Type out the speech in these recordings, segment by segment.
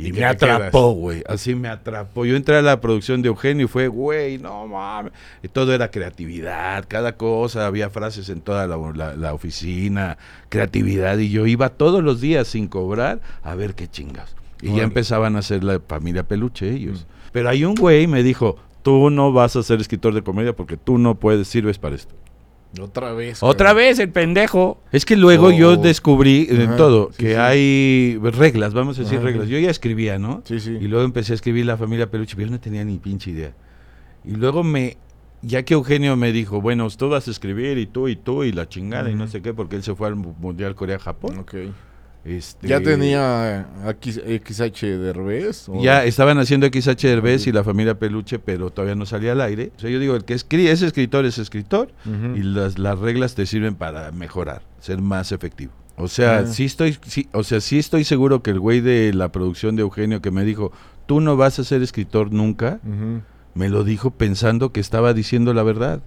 Y, ¿Y me atrapó, güey. Así me atrapó. Yo entré a la producción de Eugenio y fue, güey, no mames. Y todo era creatividad, cada cosa. Había frases en toda la, la- la oficina, creatividad. Y yo iba todos los días sin cobrar a ver qué chingas. Y ya empezaban a hacer la familia peluche ellos. Pero hay un güey me dijo, tú no vas a ser escritor de comedia porque tú no puedes, sirves para esto. Otra vez. Otra cabrón. vez el pendejo. Es que luego Oh. yo descubrí en Ajá, todo sí, que sí. hay reglas, vamos a decir Ajá, reglas. Yo ya escribía, ¿no? Sí, sí. Y luego empecé a escribir La familia Peluche, pero yo no tenía ni pinche idea. Y luego me, ya que Eugenio me dijo, bueno, tú vas a escribir y tú y tú y la chingada y no sé qué, porque él se fue al Mundial Corea-Japón. Ok. Este, ¿Ya tenía X- XH Derbez? o- Ya estaban haciendo XH Derbez y La familia Peluche, pero todavía no salía al aire. O sea, yo digo, el que escri- es escritor es escritor y las, las reglas te sirven para mejorar, ser más efectivo. O sea, Ah. sí estoy, sí, o sea, sí estoy seguro que el güey de la producción de Eugenio que me dijo, tú no vas a ser escritor nunca, me lo dijo pensando que estaba diciendo la verdad.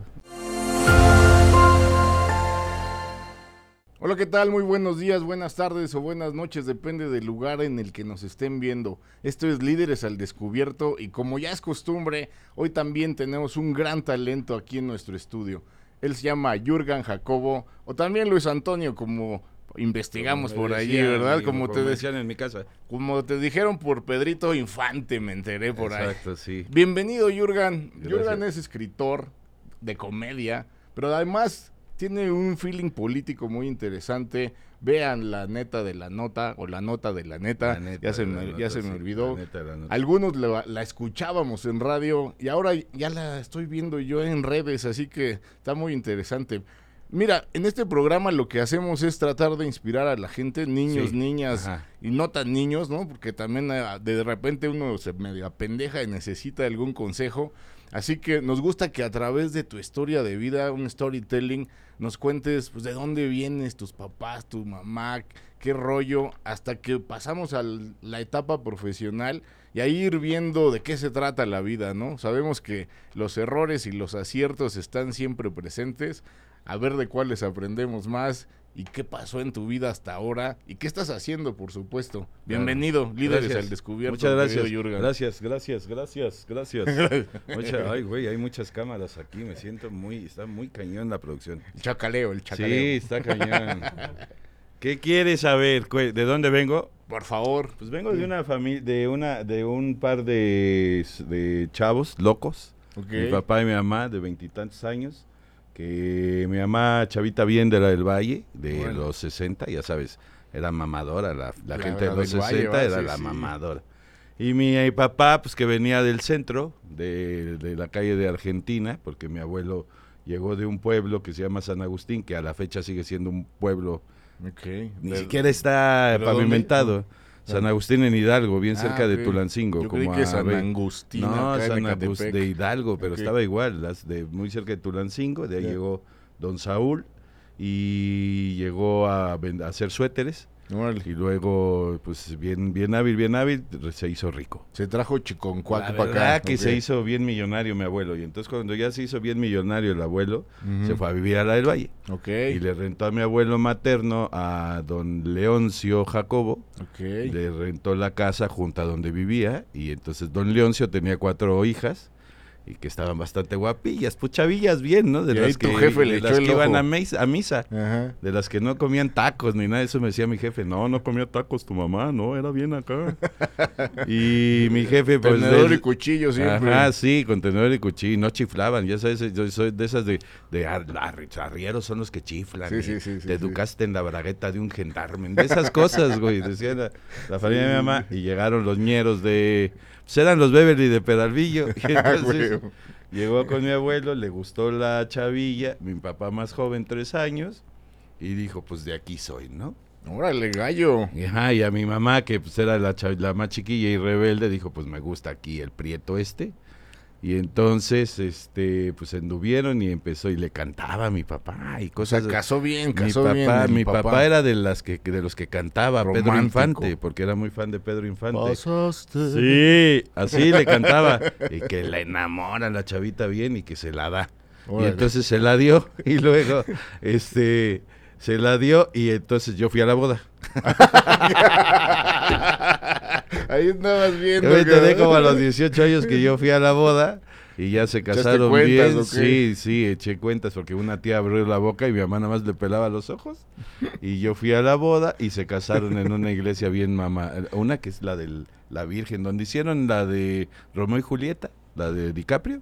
Hola, ¿qué tal? Muy buenos días, buenas tardes o buenas noches, depende del lugar en el que nos estén viendo. Esto es Líderes al Descubierto y como ya es costumbre, hoy también tenemos un gran talento aquí en nuestro estudio. Él se llama Jurgen Jacobo o también Luis Antonio, como investigamos Como por allí, ¿verdad? Como te, decían en mi casa. como te dijeron por Pedrito Infante, me enteré por ahí. Exacto, sí. Bienvenido, Jurgen. Jurgen es escritor de comedia, pero además tiene un feeling político muy interesante. Vean la neta de la nota o la nota de la neta. La neta, ya se, me, nota, ya se sí, me olvidó. la neta, la nota. Algunos la, la escuchábamos en radio y ahora ya la estoy viendo yo en redes, así que está muy interesante. Mira, en este programa lo que hacemos es tratar de inspirar a la gente, niños, Sí, niñas ajá. y no tan niños, ¿no? Porque también ah, de repente uno se medio pendeja y necesita algún consejo. Así que nos gusta que a través de tu historia de vida, un storytelling, nos cuentes pues de dónde vienes, tus papás, tu mamá, qué rollo, hasta que pasamos a la etapa profesional y ahí ir viendo de qué se trata la vida, ¿no? Sabemos que los errores y los aciertos están siempre presentes, a ver de cuáles aprendemos más y qué pasó en tu vida hasta ahora y qué estás haciendo, por supuesto. Bienvenido, líderes Gracias. al descubierto. Muchas gracias. Jürgen. Gracias, gracias, gracias, gracias. Mucha- ay, güey, hay muchas cámaras aquí. Me siento muy, está muy cañón la producción. El chacaleo, el Sí, chacaleo. está cañón. ¿Qué quieres saber? ¿De dónde vengo? Por favor. Pues vengo de una familia, de una, de un par de, de chavos locos. Mi papá y mi mamá de veintitantos años. Que mi mamá, chavita bien de la del Valle, de Bueno. los 60, ya sabes, era mamadora. La, la La- gente de los del Valle, 60 va, era sí, la sí. mamadora. Y mi eh, papá, pues que venía del centro, de, de la calle de Argentina, porque mi abuelo llegó de un pueblo que se llama San Agustín, que a la fecha sigue siendo un pueblo Ok. ni siquiera está ¿pero dónde? San Agustín en Hidalgo, bien Ah, cerca de Tulancingo. Yo como creí que a San Agustín, No, San Agustín de Hidalgo, pero estaba igual, las de muy cerca de Tulancingo. De ahí llegó Don Saúl y llegó a, a hacer suéteres. Y luego, pues bien, bien hábil, bien hábil, se hizo rico. Se trajo chiconcuaco La para acá. que se hizo bien millonario mi abuelo. Y entonces cuando ya se hizo bien millonario el abuelo, se fue a vivir a la del Valle. Ok. Y le rentó a mi abuelo materno, a don Leoncio Jacobo, Ok. le rentó la casa junto a donde vivía. Y entonces don Leoncio tenía cuatro hijas y que estaban bastante guapillas, puchavillas bien, ¿no? De Y las tu que, jefe le de echó las el que iban a, mis- a misa. Ajá. De las que no comían tacos ni nada, de eso me decía mi jefe, no, no comía tacos tu mamá, no, era bien acá. y mi jefe, pues... Tenedor él- y cuchillo siempre. Ajá, sí, con tenedor y cuchillo, no chiflaban, ya sabes, yo soy de esas de, de ar- arri- arrieros son los que chiflan, Sí, sí, sí, te educaste en la bragueta de un gendarme, de esas cosas, güey, decía la, la familia de mi mamá, y llegaron los ñeros de, eran los Beverly de Peralvillo, y entonces Güey. llegó con mi abuelo, le gustó la chavilla, mi papá más joven, tres años, y dijo, pues de aquí soy, ¿no? Órale, gallo. Y, ajá, y a mi mamá, que pues era la, la más chiquilla y rebelde, dijo, pues me gusta aquí el prieto este. Y entonces, este, pues anduvieron y empezó y le cantaba a mi papá y O sea, cosas. casó bien, mi casó papá, bien. mi papá. era de las que de los que cantaba Pedro. Infante, porque era muy fan de Pedro Infante. Pasaste. Sí, así le cantaba y que la enamora la chavita bien y que se la da. Y entonces se la dio y luego este se la dio y entonces yo fui a la boda. Ahí andabas viendo. Yo me enteré como a los 18 años que yo fui a la boda y ya se ¿Echaste casaron cuentas bien. o qué? Sí, sí, eché cuentas porque una tía abrió la boca y mi mamá nada más le pelaba los ojos. Y yo fui a la boda y se casaron en una iglesia bien mamá. Una que es la de la Virgen, donde hicieron la de Romeo y Julieta, la de DiCaprio.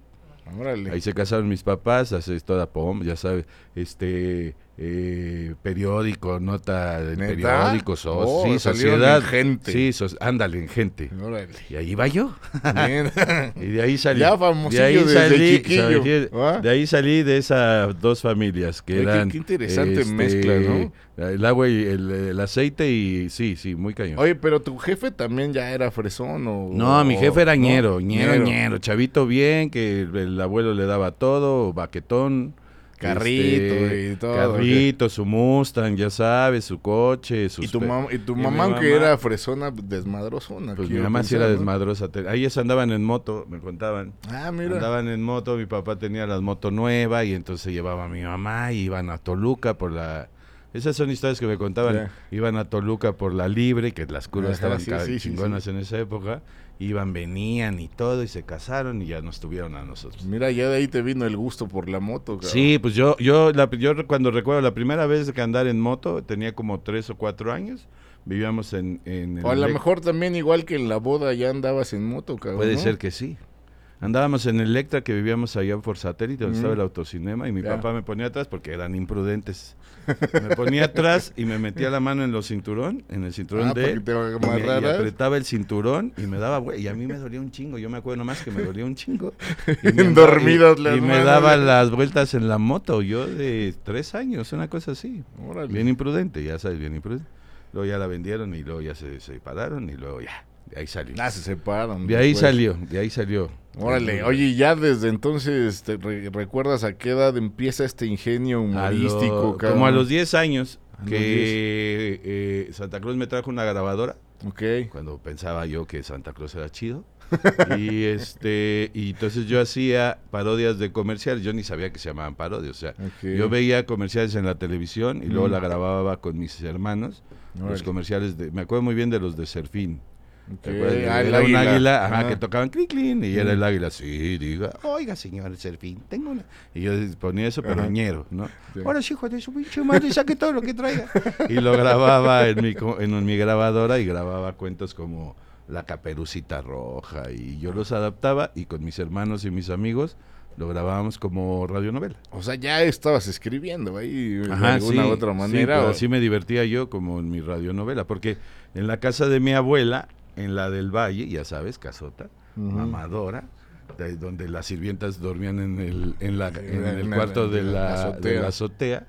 Órale. Ahí se casaron mis papás, hace toda pom, ya sabes, este eh, periódico, nota del periódico, sos, Oh, sí, sociedad, en Gente. sí, ándale en gente. Órale. Y ahí va yo. Y de ahí salí. Ya de ahí desde salí, chiquillo, salí- ¿va? de ahí salí de esas dos familias que eran. qué interesante mezcla, ¿no? El agua y el, el aceite y sí, sí, muy cañón. Oye, pero tu jefe también ya era fresón o... no, mi jefe era ¿no? ñero, ñero, ñero, chavito bien, que el, el abuelo le daba todo, baquetón. Carrito y todo, Carrito, su Mustang, ya sabes, su coche, sus Y tu, mam- y tu y mamá, aunque mamá- era fresona, desmadrosona. Pues mi mamá sí era desmadrosa. Ahí andaban en moto, me contaban. Ah, mira. Andaban en moto, mi papá tenía la moto nueva y entonces llevaba a mi mamá y iban a Toluca por la... Esas son historias que me contaban. Iban a Toluca por la libre, que las curvas Ajá, estaban sí, sí, sí, chingonas sí. en esa época. Iban, venían y todo y se casaron y ya nos tuvieron a nosotros. Mira, ya de ahí te vino el gusto por la moto, cabrón. Sí, pues yo, yo, la, yo cuando recuerdo la primera vez que andar en moto, tenía como tres o cuatro años. Vivíamos en... en el O a lo mejor también igual que en la boda ya andabas en moto, cabrón. Puede ¿no? ser que sí. Andábamos en Electra, que vivíamos allá por satélite, donde Mm. estaba el autocinema, y mi papá me ponía atrás porque eran imprudentes. Me ponía atrás y me metía la mano en los cinturón, en el cinturón Ah, de él, y, me- y apretaba el cinturón y me daba, güey, y a mí me dolía un chingo. Yo me acuerdo nomás que me dolía un chingo. Y me Dormidas y, las y me daba las vueltas en la moto, yo de tres años, una cosa así. Órale. Bien imprudente, ya sabes, bien imprudente. Luego ya la vendieron y luego ya se separaron y luego ya, de ahí salió. Ah, se separan. De ahí después. salió, de ahí salió. Órale, oye, ya desde entonces, ¿te re- recuerdas a qué edad empieza este ingenio A lo- humorístico? cabrón? como a los 10 años A que eh, Santa Cruz me trajo una grabadora Ok. cuando pensaba yo que Santa Cruz era chido y este y entonces yo hacía parodias de comerciales yo ni sabía que se llamaban parodias o sea yo veía comerciales en la televisión y luego Mm. la grababa con mis hermanos los comerciales de me acuerdo muy bien de los de Serfín Ok, ¿Te acuerdas? ah, era un águila. águila ajá, que tocaban clic y era el águila sí diga oiga señor Serfín tengo una y yo ponía eso pero ñero no Sí. ahora sí hijo de su pinche madre saque todo lo que traiga y lo grababa en mi en mi grabadora y grababa cuentos como la caperucita roja y yo los adaptaba y con mis hermanos y mis amigos lo grabábamos como radionovela O sea, ya estabas escribiendo ahí de Ajá, alguna sí, u otra sí, manera. pero o- así me divertía yo como en mi radionovela, porque en la casa de mi abuela, en la del Valle, ya sabes, casota, Ujú. mamadora, de- donde las sirvientas dormían en el, en la, en el cuarto de la de azotea. la azotea,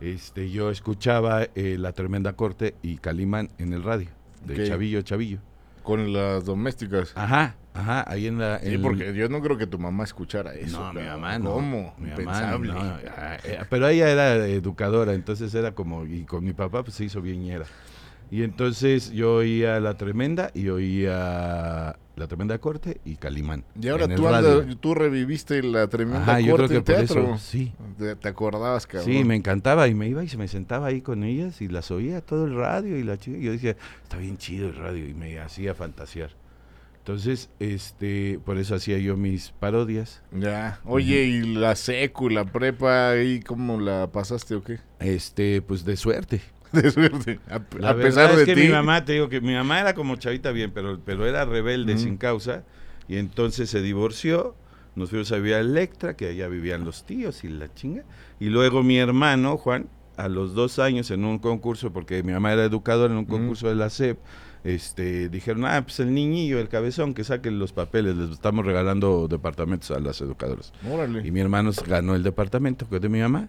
este, yo escuchaba eh, La Tremenda Corte y Calimán en el radio, de Ok. Chavillo, Chavillo. Con las domésticas. Ajá, ajá, ahí en la... Sí, porque yo no creo que tu mamá escuchara eso. no, mi mamá no. ¿Cómo? Mi mamá Impensable. no, eh, Pero ella era educadora, entonces era como, y con mi papá pues se hizo bien ñera. Y entonces yo oía La Tremenda y oía La Tremenda Corte y Calimán. Y ahora tú, andas, tú reviviste la tremenda Ajá, yo creo corte que en teatro. eso, sí. ¿Te, te acordabas, cabrón? Sí, me encantaba y me iba y se me sentaba ahí con ellas y las oía todo el radio y la chica, yo decía, está bien chido el radio y me hacía fantasear. Entonces, este, por eso hacía yo mis parodias. Ya. Oye, ¿y la secu, la prepa, ahí cómo la pasaste o qué? Este, pues de suerte. De suerte. A, La a pesar es de que ti. mi mamá, te digo que mi mamá era como chavita bien, pero, pero era rebelde sin causa. Y entonces se divorció. Nos fuimos a vivir a Electra, que allá vivían los tíos y la chinga. Y luego mi hermano, Juan, a los dos años en un concurso, porque mi mamá era educadora en un concurso de la SEP, este, dijeron, ah, pues el niñillo, el cabezón, que saquen los papeles, les estamos regalando departamentos a las educadoras. Órale. Y mi hermano ganó el departamento que es de mi mamá.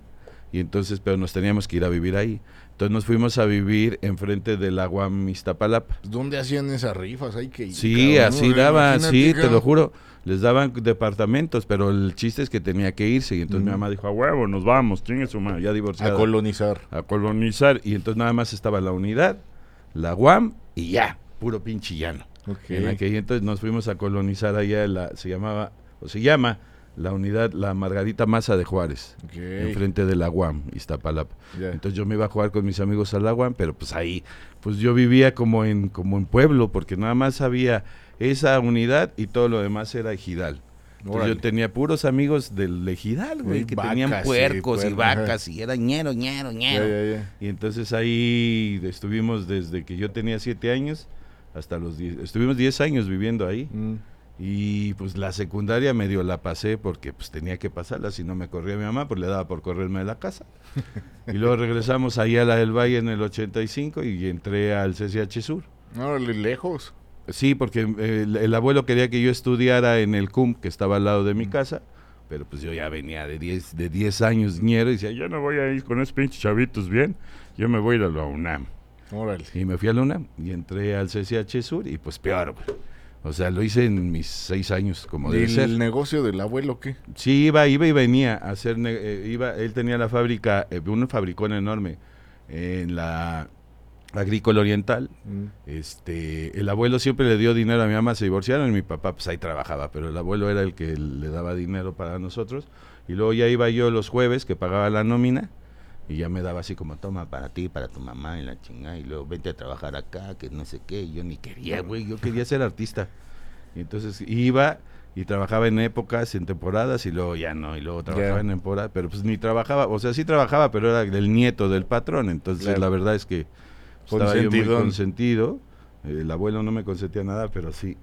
Y entonces, pero nos teníamos que ir a vivir ahí. Entonces nos fuimos a vivir enfrente del agua Iztapalapa. ¿Dónde hacían esas rifas? Hay que ir, Sí, cabrón, así daban, sí, te lo juro. Les daban departamentos, pero el chiste es que tenía que irse. Y entonces mi mamá dijo, a huevo, nos vamos, chingue su madre, ya A divorciada. colonizar. a colonizar. Y entonces nada más estaba la unidad, la UAM y ya, puro pinche llano. Ok. En aquel entonces nos fuimos a colonizar allá, la, se llamaba, o se llama, la unidad, la Margarita Maza de Juárez, Ok. enfrente de la UAM, Iztapalapa. Ya. Entonces yo me iba a jugar con mis amigos al agua, pero pues ahí, pues yo vivía como en, como en pueblo, porque nada más había esa unidad y todo lo demás era ejidal. Entonces yo tenía puros amigos del ejidal, güey, que vacas tenían puercos y, vacas y era ñero, ñero, ñero. Y entonces ahí estuvimos desde que yo tenía siete años hasta los diez, estuvimos diez años viviendo ahí. Mm. Y pues la secundaria medio la pasé porque pues tenía que pasarla, si no me corría mi mamá, pues le daba por correrme de la casa. y luego regresamos ahí a la del Valle en el 85 y entré al CCH Sur. Órale, lejos. Sí, porque eh, el, el abuelo quería que yo estudiara en el CUM, que estaba al lado de mi casa, pero pues yo ya venía de 10 de 10 años ñero y decía, yo no voy a ir con esos pinches chavitos bien, yo me voy a ir a la UNAM. Órale. Y me fui a la UNAM y entré al CCH Sur y pues peor, güey. O sea, lo hice en mis seis años, como ¿Y debe ser. el negocio del abuelo qué? Sí, iba, iba y venía a hacer, eh, iba, él tenía la fábrica, eh, un fabricón enorme en la agrícola oriental. Mm. Este, el abuelo siempre le dio dinero a mi mamá, se divorciaron y mi papá pues ahí trabajaba, pero el abuelo era el que le daba dinero para nosotros. Y luego ya iba yo los jueves que pagaba la nómina y ya me daba así como toma para ti, para tu mamá y la chingada y luego vente a trabajar acá, que no sé qué, y yo ni quería, güey, yo quería ser artista. Y entonces iba y trabajaba en épocas, en temporadas y luego ya no, y luego trabajaba en temporada, pero pues ni trabajaba, o sea, sí trabajaba, pero era el nieto del patrón, entonces Claro. la verdad es que estaba yo muy consentido. El abuelo no me consentía nada, pero sí.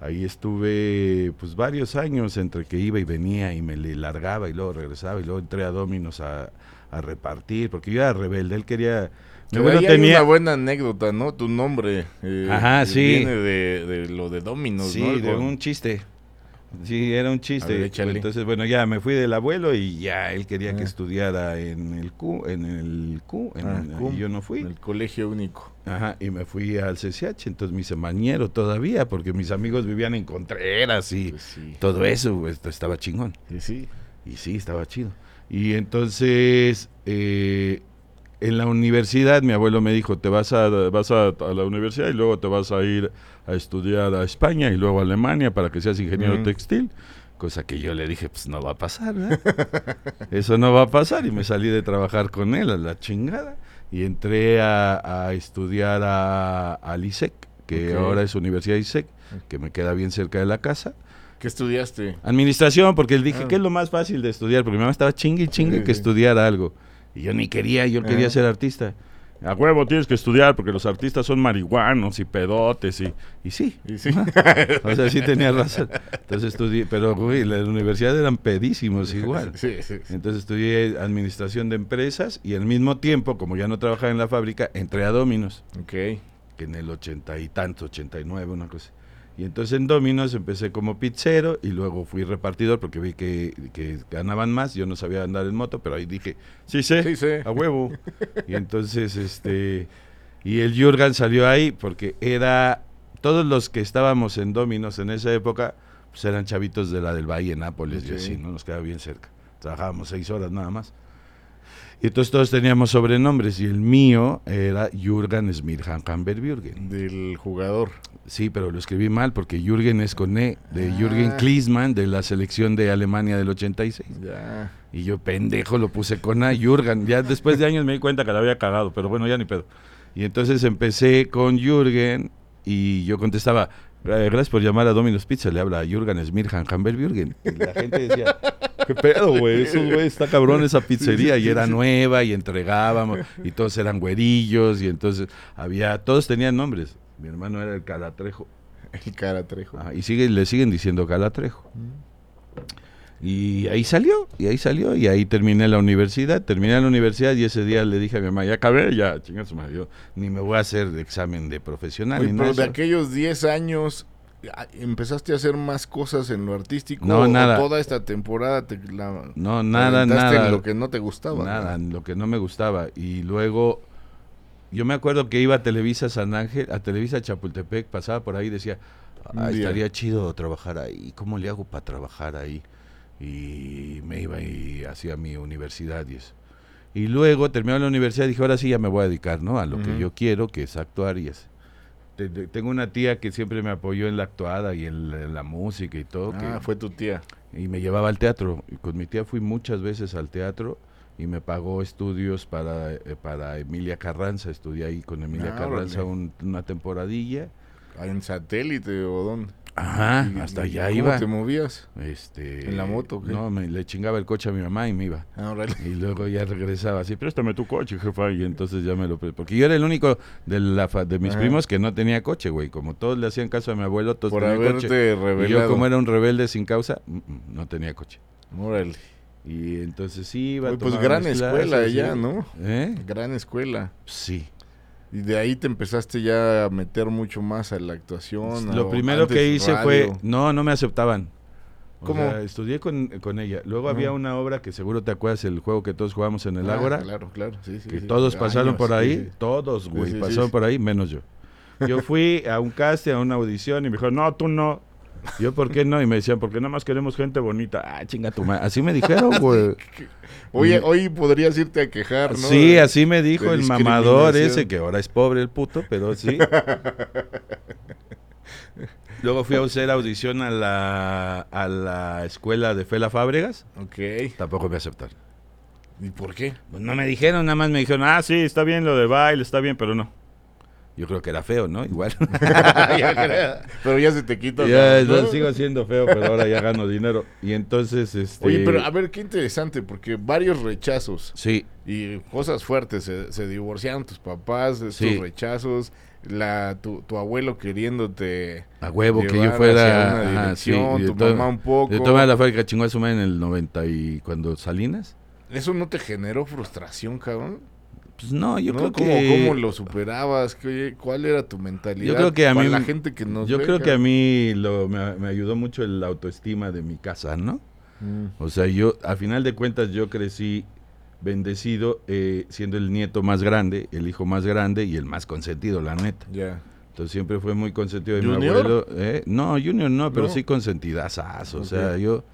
Ahí estuve pues varios años entre que iba y venía y me le largaba y luego regresaba y luego entré a Dominos a, a repartir, porque yo era rebelde, él quería... Pero abuelo ahí hay tenía... una buena anécdota, ¿no? Tu nombre. eh, Ajá, sí. Viene de, de lo de Dominos, Sí, ¿no? de un chiste. Sí, era un chiste. ver. Entonces, bueno, ya me fui del abuelo y ya él quería que Ah. estudiara en el Q, en el Q, en Ah, el- cum, y yo no fui. en El colegio único. Ajá, y me fui al CCH, entonces me hice mañero todavía, porque mis amigos vivían en Contreras y Pues sí. todo eso, pues, esto estaba chingón. Sí, sí. Y sí, estaba chido. Y entonces, eh, en la universidad, mi abuelo me dijo, te vas a, vas a, a la universidad y luego te vas a ir a estudiar a España y luego a Alemania para que seas ingeniero Ujú. textil. Cosa que yo le dije, pues no va a pasar, ¿verdad? Eso no va a pasar. Y me salí de trabajar con él a la chingada. Y entré a, a estudiar a, al ISEC, que Ok. ahora es Universidad ISEC, que me queda bien cerca de la casa. ¿Qué estudiaste? Administración, porque él dije Ah. que es lo más fácil de estudiar, porque mi mamá estaba chingue y chingue Sí, que sí. estudiara algo. Y yo ni quería, yo quería Ah. ser artista. A huevo tienes que estudiar porque los artistas son marihuanos y pedotes y, y sí. Y sí. O sea, sí tenía razón. Entonces estudié, pero güey, la universidad eran pedísimos igual. Sí, sí, sí. Entonces estudié administración de empresas y al mismo tiempo, como ya no trabajaba en la fábrica, entré a Dominos Ok. que en el ochenta y tanto, 89, una cosa. Y entonces en Dominos empecé como pizzero y luego fui repartidor porque vi que, que ganaban más. Yo no sabía andar en moto, pero ahí dije, sí sé, Sí, sí. a huevo. y entonces, este, y el Jurgen salió ahí porque era, todos los que estábamos en Dominos en esa época, pues eran chavitos de la del Valle, Nápoles y Ok. así, ¿no? Nos quedaba bien cerca. Trabajábamos seis horas nada más. Y entonces todos teníamos sobrenombres y el mío era Jürgen Smirhan Hamburgen. Del jugador. Sí, pero lo escribí mal porque Jürgen es con E, de Ah. Jürgen Klinsmann de la selección de Alemania del 86. Ya. Y yo pendejo lo puse con A, Jürgen. Ya después de años me di cuenta que la había cagado, pero bueno, ya ni pedo. Y entonces empecé con Jürgen y yo contestaba, "Eh, gracias por llamar a Domino's Pizza, le habla a Jürgen Smirhan Hamburgen. Y la gente decía, ¿qué pedo, güey? Eso, güey, está cabrón esa pizzería. Y era nueva y entregábamos y todos eran güerillos y entonces había, todos tenían nombres. Mi hermano era el Calatrejo. El caratrejo. Ajá, y sigue, le siguen diciendo Calatrejo. Y ahí salió, y ahí salió, y ahí terminé la universidad. Terminé la universidad y ese día le dije a mi mamá, ya acabé, ya, chinga su madre, yo ni me voy a hacer de examen de profesional. Oye, ni pero nada de eso". aquellos 10 años, ah, ¿empezaste a hacer más cosas en lo artístico? No, ¿O nada. Toda esta temporada te la No, nada, nada. en lo que no te gustaba. Nada, ¿no? en lo que no me gustaba. Y luego, yo me acuerdo que iba a Televisa San Ángel, a Televisa Chapultepec, pasaba por ahí y decía, "Ah, estaría chido trabajar ahí. ¿Cómo le hago para trabajar ahí? Y me iba y hacía mi universidad y eso. Y luego terminó la universidad y dije, ahora sí ya me voy a dedicar, ¿no? A lo que yo quiero, que es actuar y eso. Te- te- tengo una tía que siempre me apoyó en la actuada y en la, música y todo. que- Ah, fue tu tía. y me llevaba al teatro. Y con mi tía fui muchas veces al teatro y me pagó estudios para, eh, para Emilia Carranza. Estudié ahí con Emilia Ah, Carranza un- una temporadilla. Ah, ¿En satélite o dónde? Ajá, Y- hasta allá ¿Cómo iba. te movías? Este, ¿En la moto qué? No, me, le chingaba el coche a mi mamá y me iba. Ah, órale. Y luego ya regresaba así, préstame tu coche, jefa. Y entonces ya me lo... Porque yo era el único de, la fa- de mis Ajá. primos que no tenía coche, güey. Como todos le hacían caso a mi abuelo, todos Por tenían coche. Y yo revelado. como era un rebelde sin causa, mm, mm, no tenía coche. Órale. Y entonces sí iba a Uy, pues gran escuela sí. ¿no? ¿Eh? Gran escuela. Sí. Y de ahí te empezaste ya a meter mucho más a la actuación. Lo primero que hice fue, no, no me aceptaban. O ¿Cómo? sea, estudié con, con ella. Luego había una obra que seguro te acuerdas, el juego que todos jugamos en el Ah, Ágora, Claro, claro, sí, sí. que sí. todos Años, pasaron por ahí, todos, güey, pasaron por ahí, menos yo. Yo fui a un casting, a una audición y me dijeron, no, tú no. Yo, ¿por qué no? Y me decían, porque nada más queremos gente bonita. Ah, chinga tu madre. Así me dijeron, güey. Oye, hoy podrías irte a quejar, ¿no? Sí, así me dijo de el mamador ese, que ahora es pobre el puto, pero sí. Luego fui a hacer audición a la, a la escuela de Fela Fábregas. Ok. Tampoco me aceptaron. ¿Y por qué? Pues no me dijeron, nada más me dijeron, ah, sí, está bien lo de baile, está bien, pero no. Yo creo que era feo, ¿no? Igual. Pero ya se te quita. Ya, sigo siendo feo, pero ahora ya gano dinero. Y entonces, este... Oye, pero a ver, qué interesante, porque varios rechazos Sí, y cosas fuertes. Se, se divorciaron tus papás, Sí. rechazos, la, tu, tu abuelo queriéndote a huevo que yo fuera... una ajá, sí, dirección, tu mamá un poco. Todas maneras, la fábrica chingó a su madre en el 90 y cuando Salinas. ¿Eso no te generó frustración, cabrón? Pues no, yo ¿No? creo ¿Cómo, que... ¿Cómo lo superabas? ¿Qué- ¿Cuál era tu mentalidad? Yo creo que a Para mí- la gente que nos Yo creo que a mí lo, me, me ayudó mucho el autoestima de mi casa, ¿no? Mm. O sea, yo, a final de cuentas, yo crecí bendecido eh, siendo el nieto más grande, el hijo más grande y el más consentido, la neta. Ya. Entonces siempre fue muy consentido de mi abuelo. ¿eh? No, Junior no, pero ¿No? sí consentidazazo. O sea, yo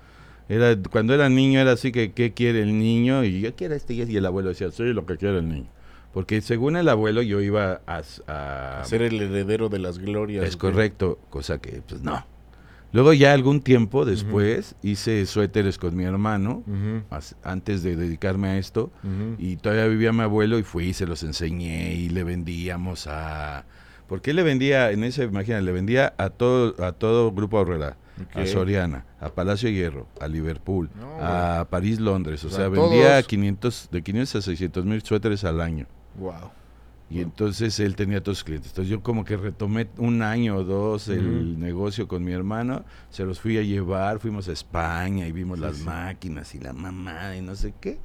era cuando era niño era así que qué quiere el niño y yo quiero este y ese", y el abuelo decía, sí, lo que quiere el niño. Porque según el abuelo yo iba a... a- Ser el heredero de las glorias. es correcto, cosa que pues no. Luego ya algún tiempo después hice suéteres con mi hermano as- antes de dedicarme a esto y todavía vivía mi abuelo y fui y se los enseñé y le vendíamos a porque él le vendía en ese imagina le vendía a todo a todo grupo Aurrera a Ok. Soriana a Palacio Hierro a Liverpool No, a París Londres o O sea, sea, vendía todos- 500 de 500 a 600 mil suéteres al año Wow. y entonces él tenía todos sus clientes. Entonces yo como que retomé un año o dos el negocio con mi hermano, se los fui a llevar, fuimos a España y vimos Sí, las sí. máquinas y la mamá y no sé qué.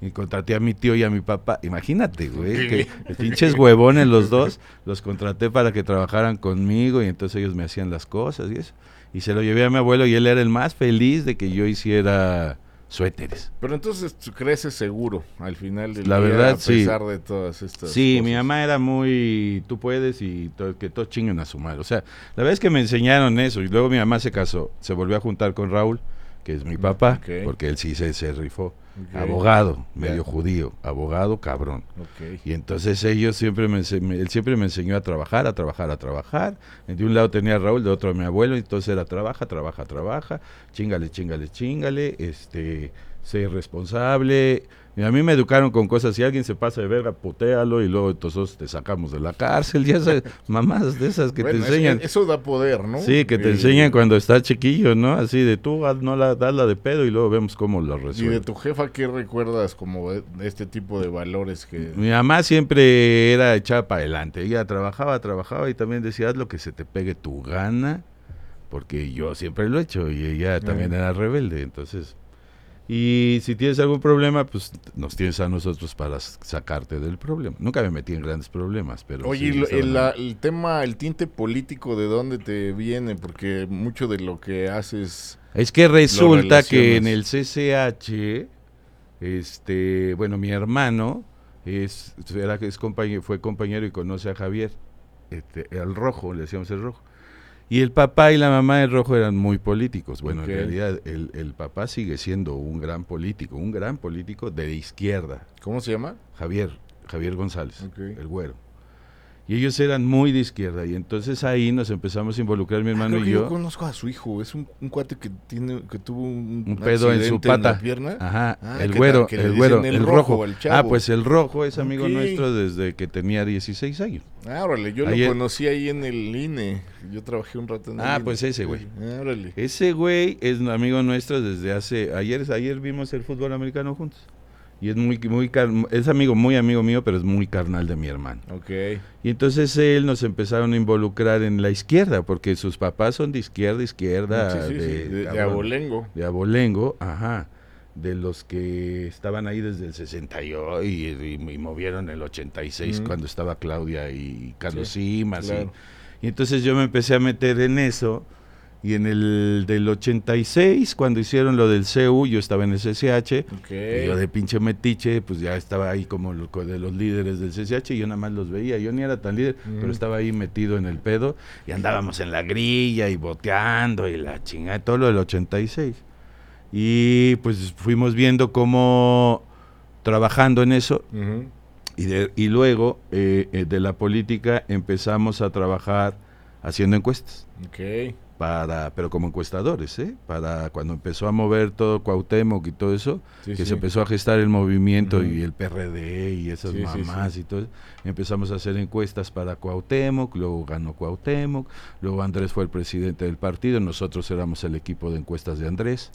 Y contraté a mi tío y a mi papá. Imagínate, güey, que pinches huevones los dos, los contraté para que trabajaran conmigo y entonces ellos me hacían las cosas y eso. Y se lo llevé a mi abuelo y él era el más feliz de que yo hiciera suéteres. Pero entonces creces seguro al final del La día, verdad, a sí. pesar de todas estas Sí, mi mamá era muy, tú puedes y to- que todos chinguen a su madre. O sea, la verdad es que me enseñaron eso y luego mi mamá se casó, se volvió a juntar con Raúl, que es mi papá, porque él sí se, se rifó. Abogado, medio judío, abogado cabrón. Y entonces ellos siempre me- él siempre me enseñó a trabajar, a trabajar, a trabajar. De un lado tenía a Raúl, de otro a mi abuelo, entonces era trabaja, trabaja, trabaja, chingale, chingale, chingale, este, sé responsable. Y a mí me educaron con cosas, si alguien se pasa de verga, putéalo y luego entonces te sacamos de la cárcel, ya sabes, mamás de esas que Bueno, te enseñan. Eso, da poder, ¿no? Sí, que te Y- enseñan cuando estás chiquillo, ¿no? Así de tú no la das la de pedo y luego vemos cómo lo Y de resuelves. tu jefa, ¿qué recuerdas como de este tipo de valores que... Mi mamá siempre era echada para adelante. Ella trabajaba, trabajaba y también decía, haz lo que se te pegue tu gana, porque yo siempre lo he hecho y ella también era rebelde. Entonces, y si tienes algún problema, pues nos tienes a nosotros para sacarte del problema. Nunca me metí en grandes problemas, pero... Oye, sí el, la- el tema, el tinte político, ¿de dónde te viene? Porque mucho de lo que haces... Es que resulta que en el CCH, este, bueno, mi hermano es, era, es compañero, fue compañero y conoce a Javier, este, el rojo, le decíamos el rojo. Y el papá y la mamá del rojo eran muy políticos. Bueno, en realidad el, el papá sigue siendo un gran político, un gran político de izquierda, ¿Cómo se llama? Javier, Javier González, el güero. Y ellos eran muy de izquierda. Y entonces ahí nos empezamos a involucrar mi hermano Creo que y yo yo. conozco a su hijo, es un, un cuate que tiene que tuvo un, Un pedo en su accidente la pata. pierna. Ajá, Ah, el güero, el güero, el el rojo, rojo. el Ah, pues el rojo es amigo nuestro desde que tenía 16 años. Ah, órale, yo lo conocí ahí en el INE. Yo trabajé un rato en el Ah, INE. pues ese güey. Ah, órale. Ese güey es amigo nuestro desde hace ayer ayer vimos el fútbol americano juntos. Y es muy muy es amigo muy amigo mío, pero es muy carnal de mi hermano. Ok. Y entonces él nos empezaron a involucrar en la izquierda, porque sus papás son de izquierda, izquierda, Sí, sí, sí, de, de, de abolengo. de abolengo, ajá, de los que estaban ahí desde el 68 y, y- y movieron el 86 Ujú. cuando estaba Claudia y Carlos Sí, Simas. y- claro. y entonces yo me empecé a meter en eso. Y en el del 86, cuando hicieron lo del CEU, yo estaba en el CCH. Y yo de pinche metiche, pues ya estaba ahí como lo- de los líderes del CCH y yo nada más los veía. Yo ni era tan líder, pero estaba ahí metido en el pedo. Y andábamos en la grilla y boteando y la chingada, todo lo del 86. Y pues fuimos viendo cómo trabajando en eso y, de- y luego eh, eh, de la política empezamos a trabajar haciendo encuestas Ok. Para pero como encuestadores ¿eh? para cuando empezó a mover todo Cuauhtémoc y todo eso Sí, que sí. se empezó a gestar el movimiento y el PRD y esas Sí, mamás y todo eso, empezamos a hacer encuestas para Cuauhtémoc luego ganó Cuauhtémoc luego Andrés fue el presidente del partido nosotros éramos el equipo de encuestas de Andrés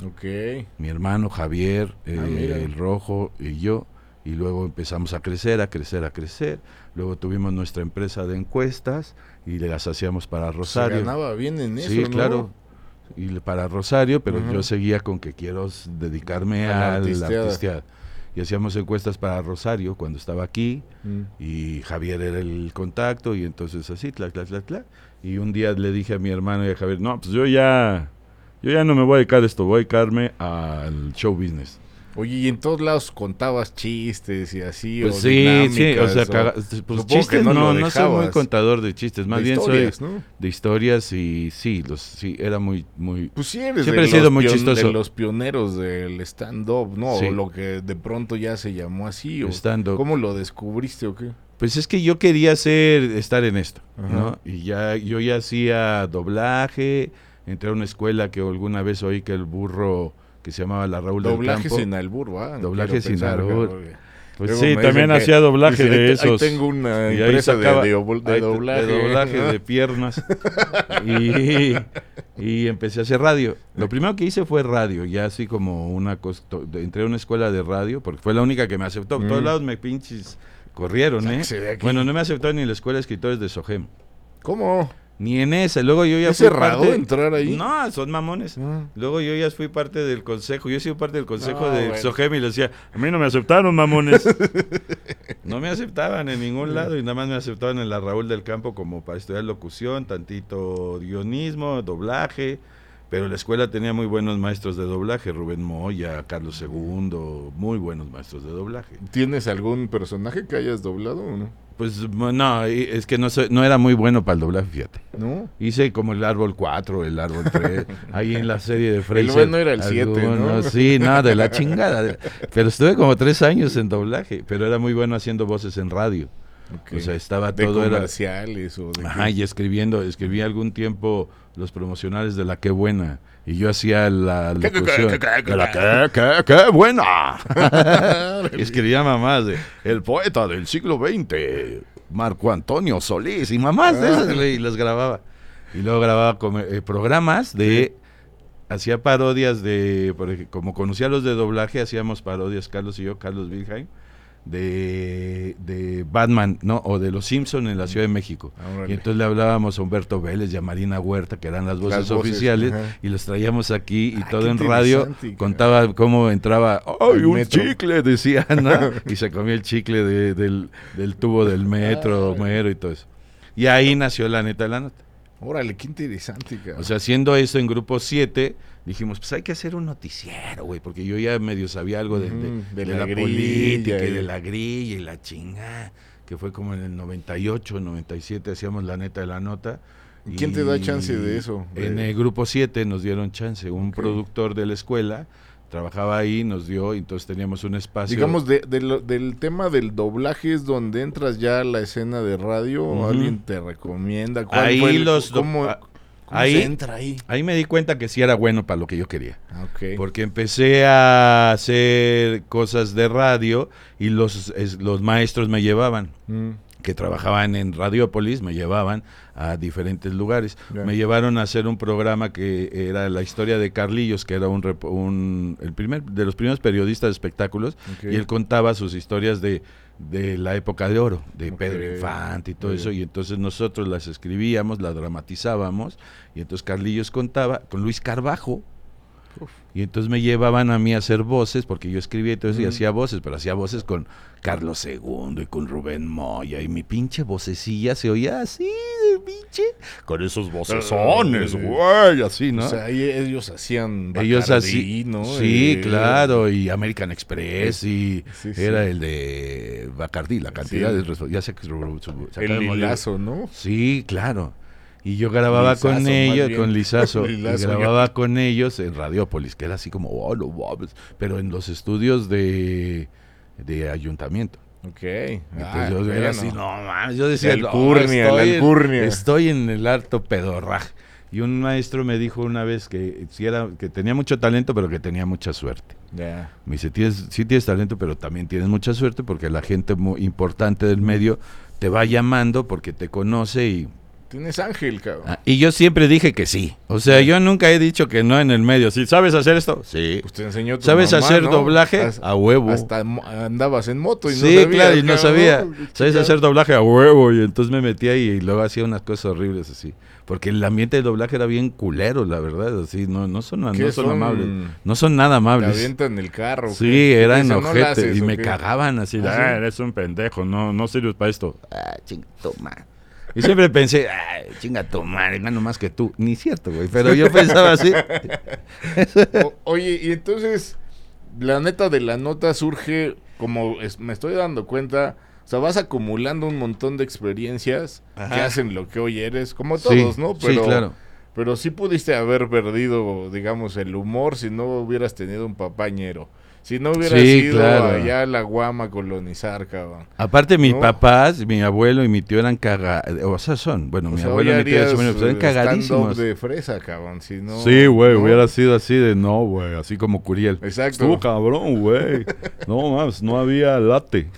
mi hermano Javier, eh, Ah, mira. el rojo y yo, y luego empezamos a crecer, a crecer, a crecer. Luego tuvimos nuestra empresa de encuestas y las hacíamos para Se Rosario. ganaba bien en eso, sí, ¿no? claro. Y para Rosario, pero yo seguía con que quiero dedicarme A a la artisteada. artisteada. Y hacíamos encuestas para Rosario cuando estaba aquí Mm. y Javier era el contacto y entonces así, tla, tla, tla, tla. Y un día le dije a mi hermano y a Javier, no, pues yo ya, yo ya no me voy a dedicar a esto, voy a dedicarme al show business. Oye, y en todos lados contabas chistes y así. Pues o sí, sí, o sea, caga- pues chistes no no, no, soy muy contador de chistes, más de bien soy ¿no? de historias y sí, los, sí, era muy, muy, Pues sí, eres Siempre de he sido los muy chistoso. de los pioneros del stand-up, ¿no? Sí. O lo que de pronto ya se llamó así. O stand-up. ¿Cómo lo descubriste o qué? Pues es que yo quería hacer, estar en esto, Ajá. ¿no? Y ya, yo ya hacía doblaje, entré a una escuela que alguna vez oí que el burro que se llamaba la Raúl del Doblaje Campo. sin albur, ¿va? Doblaje Quiero sin pensar, albur. porque Pues sí, también hacía doblaje dice, de "Ahí esos. tengo una Y ahí empresa de- sacaba- de, obol- de ahí- doblaje. de doblaje de piernas. y, y empecé a hacer radio. Lo primero que hice fue radio, ya así como una cosa. Entré a una escuela de radio, porque fue la única que me aceptó. Por todos Mm. lados me pinches corrieron, ¿eh? Bueno, no me aceptó ni la escuela de escritores de Sogem. ¿Cómo? Ni en esa. Luego yo ya ¿Es fui cerrado parte- entrar ahí? No, son mamones. Ah. Luego yo ya fui parte del consejo. Yo he sido parte del consejo No, de bueno. Y le decía, a mí no me aceptaron, mamones. no me aceptaban en ningún lado y nada más me aceptaban en la Raúl del Campo como para estudiar locución, tantito guionismo, doblaje. Pero la escuela tenía muy buenos maestros de doblaje, Rubén Moya, Carlos II, muy buenos maestros de doblaje. ¿Tienes algún personaje que hayas doblado o no? Pues no, es que no, soy- no era muy bueno para el doblaje, fíjate. ¿No? Hice como el árbol 4, el árbol 3, ahí en la serie de Fraser. bueno era el siete, ¿no? algunos, Sí, no, de la chingada. Pero estuve como tres años en doblaje, pero era muy bueno haciendo voces en radio. O sea, estaba de todo era... comerciales o de Ajá, qué? y escribiendo, escribí algún tiempo los promocionales de la Qué Buena. Y yo hacía la ¿Qué, qué, locución qué, qué, qué, de la qué? Qué, Buena. y escribía mamás de el poeta del siglo XX, Marco Antonio Solís, y mamás de esas, y las grababa. Y luego grababa eh, programas de... Hacía parodias de, por ej- como conocía los de doblaje, hacíamos parodias, Carlos y yo, Carlos Wilhelm, de, de Batman, ¿no? O de Los Simpson en la Ciudad de México. Ah. Y entonces le hablábamos a Humberto Vélez y a Marina Huerta, que eran las voces, Las voces, oficiales, ajá. y los traíamos aquí y Ah, todo en radio. Contaba cómo entraba, ¡ay, un metro. chicle! Decía, ¿no? y se comía el chicle de- del, del tubo del metro, Ah. Homero y todo eso. Y ahí nació la neta de la nota. Órale, qué interesante, cara. O sea, haciendo eso en grupo 7, dijimos, pues hay que hacer un noticiero, güey, porque yo ya medio sabía algo de, de- Ujú, de de la la, grilla política y de la grilla y la chingada, que fue como en el 98, 97, hacíamos la neta de la nota. ¿Y quién te da chance de eso? En el grupo 7 nos dieron chance, un productor de la escuela trabajaba ahí, nos dio, y entonces teníamos un espacio. Digamos, de, de lo- del tema del doblaje es donde entras ya a la escena de radio o Ujú. alguien te recomienda. ¿Cuál Ahí fue el- los do- ¿Cómo, ah, cómo ahí- se entra ahí? Ahí me di cuenta que sí era bueno para lo que yo quería. Ah. Porque empecé a hacer cosas de radio y los, es- los maestros me llevaban, Mm, que trabajaban en Radiópolis, me llevaban a diferentes lugares. Me llevaron a hacer un programa que era la historia de Carlillos, que era un, un- el primer de los primeros periodistas de espectáculos, y él contaba sus historias de, de la época de oro, de. Pedro Infante y todo Muy eso, bien. y entonces nosotros las escribíamos, las dramatizábamos, y entonces Carlillos contaba con Luis Carbajo, Uf. y entonces me llevaban a mí a hacer voces, porque yo escribía y todo eso, y hacía voces, pero hacía voces con Carlos II y con Rubén Moya, y mi pinche vocecilla se oía así, de pinche, con esos vocesones, Ah, güey, así, ¿no? O sea, ahí ellos hacían Ellos Bacardí, así, ¿no? sí, Eh, claro, y American Express, y Sí, sí. era el de Bacardí, la cantidad Sí. de ya sé que El lilazo, ¿no? Sí, claro. Y yo grababa Lizazo, con ellos, con Lizazo, y Lilazo, grababa con ellos en Radiópolis, que era así como, oh, no mames", pero en los estudios de, de ayuntamiento. Ok. Entonces Ah, yo era así, no mames, yo decía, La "No, alcurnia, la estoy en- alcurnia". Estoy en el harto pedorraje. Y un maestro me dijo una vez que, si era, que tenía mucho talento, pero que tenía mucha suerte. Me dice, tienes, sí tienes talento, pero también tienes mucha suerte porque la gente muy importante del medio te va llamando porque te conoce y... Tienes ángel, cabrón. Ah, y yo siempre dije que sí. O sea, yo nunca he dicho que no en el medio. ¿Sí sabes hacer esto? Sí. Pues te enseñó tu ¿Sabes mamá, hacer ¿no? doblaje? A huevo. Hasta andabas en moto y no sí, sabías. claro, y no cabrón. sabía. ¿Sabes hacer doblaje a huevo? Y entonces me metí ahí y luego hacía unas cosas horribles así. Porque el ambiente de doblaje era bien culero, la verdad. Así, no, no son, no ¿Qué son, son? amables. No son nada Te amables. avientan el carro. ¿qué? Sí, ¿Qué eran dicen? ¿No la ojete haces y me qué? cagaban así. ¿Ah, sí? "Ah, eres un pendejo, no, no sirves para esto. Ah, chinga tu madre. Y siempre pensé, "Ay, chinga tu madre, gano más que tú. Ni cierto, güey. Pero yo pensaba así. O- oye, y entonces, la neta de la nota surge, como es- me estoy dando cuenta, o sea, vas acumulando un montón de experiencias Ajá. que hacen lo que hoy eres, como Sí, todos, ¿no? sí, claro. Pero sí pudiste haber perdido, digamos, el humor si no hubieras tenido un papañero. Si no hubieras Sí, ido claro. allá la Guama colonizar, cabrón. Aparte, mis ¿No? papás, mi abuelo y mi tío eran cagados. O sea, son. Bueno, O mi sea, abuelo y mi tío harías, eran cagadísimos. de fresa, cabrón. Si no, sí, güey, ¿no? hubiera sido así de no, güey. Así como Curiel. Exacto. Estuvo cabrón, güey. No, más, no había late.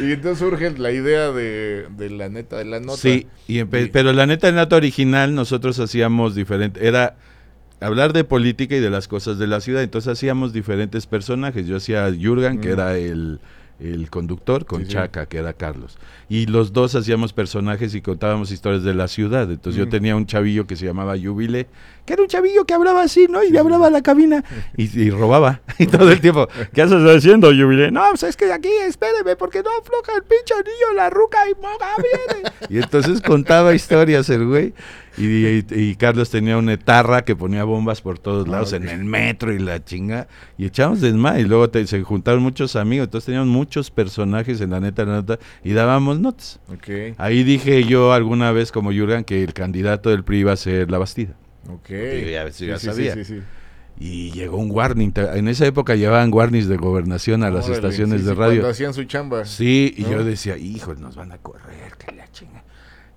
Y entonces surge la idea de, de la neta de la nota. Sí, y Y- pero la neta, en nota original, nosotros hacíamos diferente. Era hablar de política y de las cosas de la ciudad. Entonces hacíamos diferentes personajes. Yo hacía a Jurgen, que Mm. era el, el conductor, con Sí, sí. Chaca, que era Carlos. Y los dos hacíamos personajes y contábamos historias de la ciudad. Entonces yo Mm. tenía un chavillo que se llamaba Jubile, que era un chavillo que hablaba así, ¿no? Y hablaba a la cabina y, y robaba. Y todo el tiempo, ¿qué haces haciendo, Jubile? No, pues es que aquí, espéreme, porque no afloja el pinche niño, la ruca y moga viene. Y entonces contaba historias el güey. Y, y- y Carlos tenía una etarra que ponía bombas por todos Ah, lados en el metro y la chinga. Y echábamos desmadre. Y luego te- se juntaron muchos amigos. Entonces teníamos muchos personajes en la neta, la nota. Y dábamos notas. Ok, Ahí dije yo alguna vez como Jurgen que el candidato del PRI iba a ser la Bastida. Ok. Porque ya- sí, ya sí, sabía. sí, sí. Y llegó un warning. En esa época llevaban warnings de gobernación a las Órale, estaciones de radio. Cuando hacían su chamba. Sí, y ¿No? yo decía, híjole, nos van a correr, que la chinga.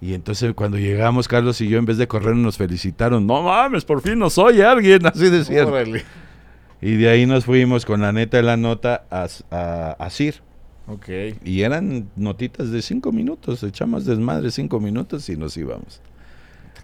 Y entonces cuando llegamos, Carlos y yo, en vez de correr, nos felicitaron. No mames, por fin nos oye alguien, así decían. Órale. Y de ahí nos fuimos con la neta de la nota a, a, a CIR. Ok. Y eran notitas de cinco minutos, echamos desmadre cinco minutos y nos íbamos.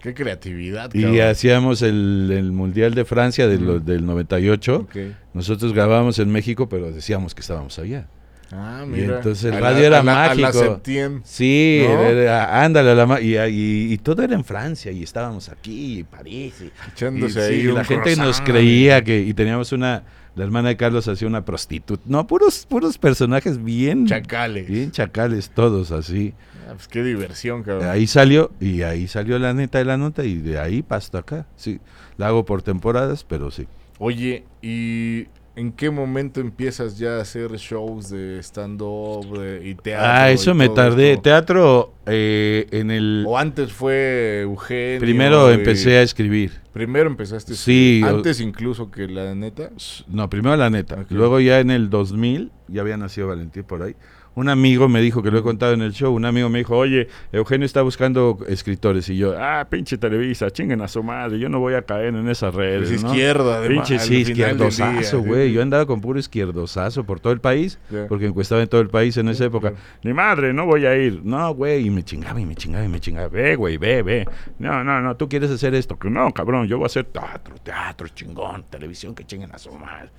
Qué creatividad, Y cabrón. hacíamos el, el Mundial de Francia de lo- del 98. Ok. Nosotros grabábamos en México, pero decíamos que estábamos allá. Ah, Y mira. entonces el A radio la- era a la- a la mágico. Septiem. Sí, ¿No? era- ándale, a la y, y- y todo era en Francia, y estábamos aquí, y París. Y, y Echándose sí, ahí y la un gente nos creía que, y teníamos una, la hermana de Carlos hacía una prostituta. No, puros, puros personajes bien, Chacales. bien chacales, todos así. Ah, pues qué diversión, cabrón. Ahí salió, y ahí salió la neta de la nota, y de ahí pasto acá. Sí, la hago por temporadas, pero sí. Oye, y ¿En qué momento empiezas ya a hacer shows de stand-up y teatro? Ah, eso me tardé. esto? Teatro eh, en el... ¿O antes fue Eugenio? Primero y- empecé a escribir. Primero empezaste a Sí, escribir, o- Antes incluso que la neta. No, primero la neta. Luego ya en el 2000, ya había nacido Valentín por ahí. Un amigo me dijo, que lo he contado en el show, un amigo me dijo, oye, Eugenio está buscando escritores. Y yo, ah, pinche Televisa, chinguen a su madre, yo no voy a caer en esas redes, Es ¿no? izquierda, además. Pinche sí, izquierdosazo, güey. Yo andaba con puro izquierdosazo por todo el país, porque encuestaba en todo el país en esa época. Ni madre, no voy a ir. No, güey, y me chingaba y me chingaba y me chingaba. Ve, güey, ve, ve. No, no, no, tú quieres hacer esto. No, cabrón, yo voy a hacer teatro, teatro, chingón, televisión, que chinguen a su madre.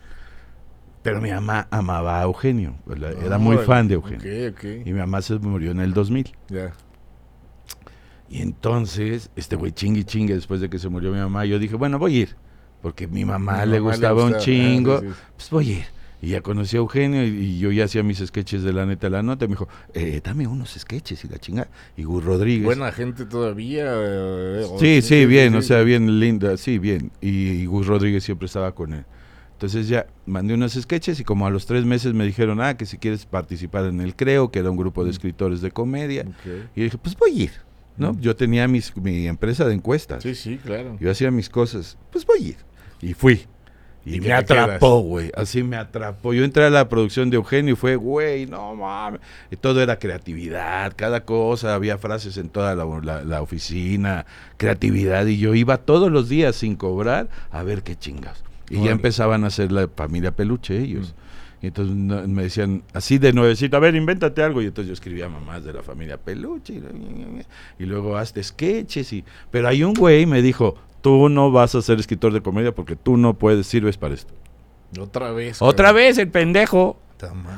Pero mi mamá amaba a Eugenio, pues, la- era muy fan de Eugenio. Y mi mamá se murió en el 2000. Ya. Y entonces, este güey chingue chingue después de que se murió mi mamá, yo dije, bueno, voy a ir. Porque mi mamá Mi le gustaba un ah, chingo. sí, sí. Pues voy a ir. Y ya conocí a Eugenio y, y yo ya hacía mis sketches de la neta la nota. Y me dijo, eh, dame unos sketches y la chingada. Y Gus Rodríguez. Buena gente todavía. eh, sí, sí, bien, o sea, bien linda, sí, bien. Y, y Gus Rodríguez siempre estaba con él. Entonces ya mandé unos sketches y como a los tres meses me dijeron, ah, que si quieres participar en el Creo, que era un grupo de Mm. escritores de comedia. Y dije, pues voy a ir, ¿no? Mm. Yo tenía mis, mi empresa de encuestas. Sí, sí, claro. Yo hacía mis cosas, pues voy a ir. Y fui. Y, Y me atrapó, güey. Así me atrapó. Yo entré a la producción de Eugenio y fue, güey, no mames. Y todo era creatividad, cada cosa. Había frases en toda la, la- la oficina, creatividad. Y yo iba todos los días sin cobrar a ver qué chingas. Y ya empezaban a hacer la familia peluche ellos. Y entonces no- me decían, así de nuevecito, a ver, invéntate algo. Y entonces yo escribía mamás de la familia peluche. Y, y luego hazte sketches. Y, pero hay un güey me dijo, tú no vas a ser escritor de comedia porque tú no puedes, sirves para esto. Otra vez. Otra cabrón. vez el pendejo.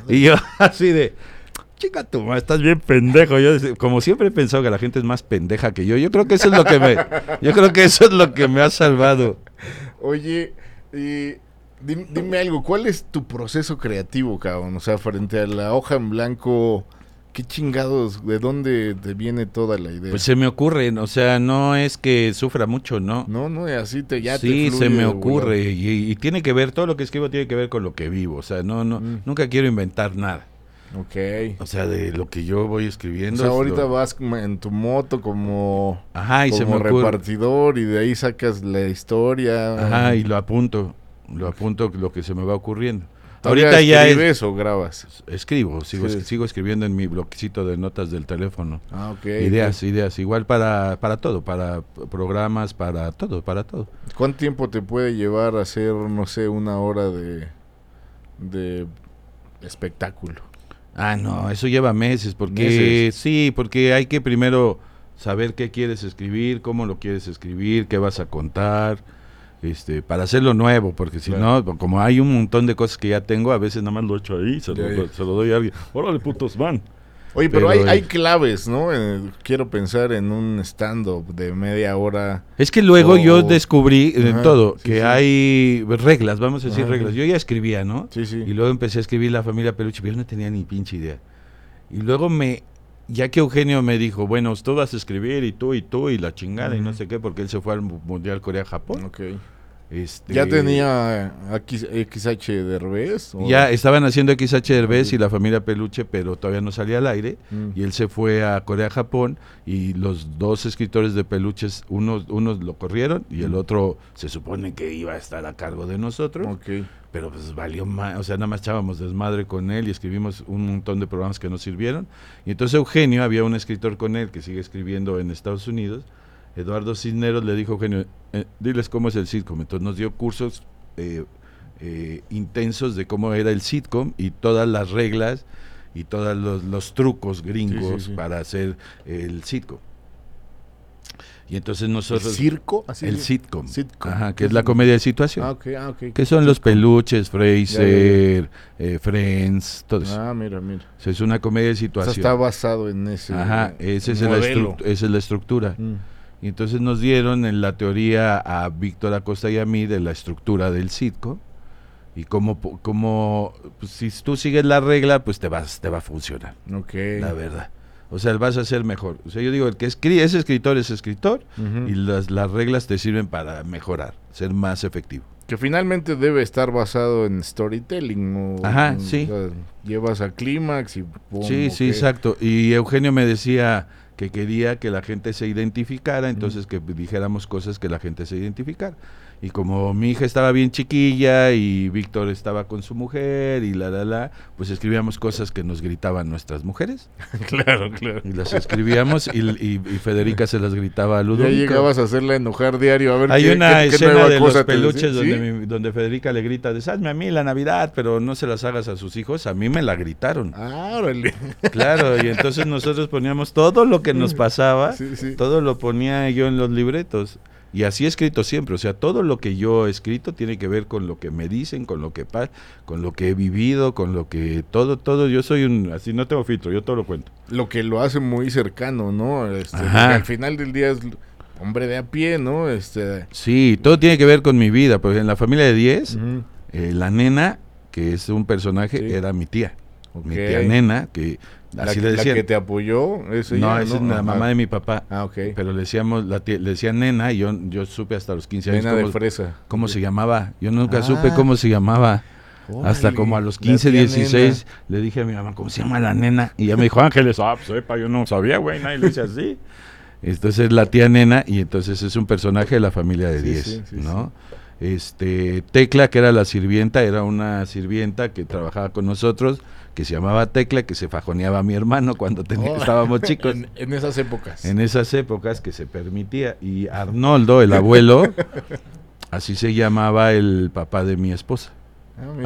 Y yo así de, chica tu madre, estás bien pendejo. Yo como siempre he pensado que la gente es más pendeja que yo. Yo creo que eso es lo que me, yo creo que eso es lo que me ha salvado. Oye, y dim- dime algo, ¿cuál es tu proceso creativo, cabrón? O sea, frente a la hoja en blanco, ¿qué chingados, de dónde te viene toda la idea? Pues se me ocurren, o sea, no es que sufra mucho, ¿no? no, no, y así te ya te sí, se fluye me de ocurre y tiene que ver, todo lo que escribo tiene que ver con lo que vivo, o sea, no, no, Mm. nunca quiero inventar nada, Ok. o sea, de lo que yo voy O escribiendo. sea, es ahorita lo- vas como en tu moto como, Ajá, y se me como repartidor y de ahí sacas la historia. Ajá, y lo apunto, lo apunto lo que se me va ocurriendo. ¿Todavía Ahorita ya es- escribes o grabas? escribo, sigo, Sí. sigo escribiendo en mi bloquecito de notas del teléfono. Ah, ok. Ideas, ideas, igual para, para todo, para programas, para todo, para todo. ¿Cuánto tiempo te puede llevar a hacer, no sé, una hora de, de espectáculo? Ah, no, eso lleva meses, porque Meses. sí, porque hay que primero saber qué quieres escribir, cómo lo quieres escribir, qué vas a contar, este, para hacerlo nuevo, porque si Claro. no, como hay un montón de cosas que ya tengo, a veces nada más lo echo ahí, se, lo, se lo doy a alguien. Órale, putos, van. Oye, pero, Pero, hay, hay eh, claves, ¿no? Eh, quiero pensar en un stand-up de media hora. Es que luego O- yo descubrí Ajá, todo sí, que sí. hay reglas, vamos a decir Ajá, reglas. Yo ya escribía, ¿no? Sí, sí. Y luego empecé a escribir La familia Peluche, pero yo no tenía ni pinche idea. Y luego me, ya que Eugenio me dijo, bueno, tú vas a escribir y tú y tú y la chingada y no sé qué, porque él se fue al Mu- Mundial Corea-Japón. Ok. Este, ¿Ya tenía X, XH Derbez? ¿O- Ya estaban haciendo XH Derbez Ok. y La familia Peluche, pero todavía no salía al aire. Mm. Y él se fue a Corea-Japón y los dos escritores de peluches, unos, unos lo corrieron y el Mm. otro se supone que iba a estar a cargo de nosotros. Ok. pero pues valió más, o sea, nada más echábamos desmadre con él y escribimos un montón de programas que nos sirvieron. Y entonces Eugenio, había un escritor con él que sigue escribiendo en Estados Unidos, Eduardo Cisneros le dijo Eugenio, "Eh, diles cómo es el sitcom. Entonces nos dio cursos eh, eh, intensos de cómo era el sitcom y todas las reglas y todos los, los trucos gringos Sí, sí, sí. para hacer el sitcom. Y entonces ¿El nosotros... circo? Así el sitcom, Sitcom. Ajá, ¿Qué que es la el- comedia de situación. Ah, ok, ah, ok. Que son los peluches, Fraser, eh, Friends, todo eso. Ah, mira, mira. O sea, es una comedia de O sea, situación. está basado en ese Ajá, esa es, la esa es la estructura. Mm. Y entonces nos dieron en la teoría a Víctor Acosta y a mí de la estructura del sitcom. Y cómo, po- cómo pues, si tú sigues la regla, pues te, vas, te va a funcionar, Ok. la verdad. O sea, vas a ser mejor. O sea, yo digo, el que escri- es escritor es escritor y las, las reglas te sirven para mejorar, ser más efectivo. Que finalmente debe estar basado en storytelling. O, Ajá, o sí. sea, llevas a clímax y... Sí, sí, exacto. Y Eugenio me decía que quería que la gente se identificara, entonces que dijéramos cosas que la gente se identificara. Y como mi hija estaba bien chiquilla y Víctor estaba con su mujer y la, la, la, pues escribíamos cosas que nos gritaban nuestras mujeres. claro, claro. Y las escribíamos y, y- y Federica se las gritaba a Ya Ludovico. llegabas a hacerla enojar diario. A ver Hay qué- una qué- qué escena nueva de los peluches donde, ¿Sí? mi- donde Federica le grita, deshazme a mí la Navidad, pero no se las hagas a sus hijos. A mí me la gritaron. Ah, órale. Claro, y entonces nosotros poníamos todo lo que nos pasaba, Sí, sí. todo lo ponía yo en los libretos. Y así he escrito siempre, o sea, todo lo que yo he escrito tiene que ver con lo que me dicen, con lo que pasa, con lo que he vivido, con lo que todo, todo, yo soy un, así no tengo filtro, yo todo lo cuento. Lo que lo hace muy cercano, ¿no? Este, al final del día es hombre de a pie, ¿no? Este... Sí, todo tiene que ver con mi vida, porque en la familia de 10, ujú, eh, la nena, que es un personaje, Sí. era mi tía, mi ok. tía nena, que así le la que te apoyó es no, esa es la mamá de mi papá. Ah, ok. Pero le decíamos, la tía- le decían nena y yo, yo supe hasta los 15 años Nena de cómo, fresa. cómo se llamaba. Yo nunca Ah. supe cómo se llamaba. Hasta como a los la 15, tía 16 le dije a mi mamá, ¿cómo se llama la nena? Y ella me dijo, Ángeles, ah, pues sepa, yo no sabía, güey, nadie le dice así. Entonces la tía nena y entonces es un personaje de la familia de Sí, 10, sí, sí, ¿no? Este, Tecla, que era la sirvienta, era una sirvienta que trabajaba con nosotros, que se llamaba Tecla, que se fajoneaba a mi hermano cuando tenía- Oh. estábamos chicos. En, en esas épocas. En esas épocas que se permitía. Y Arnoldo, el abuelo, así se llamaba el papá de mi esposa,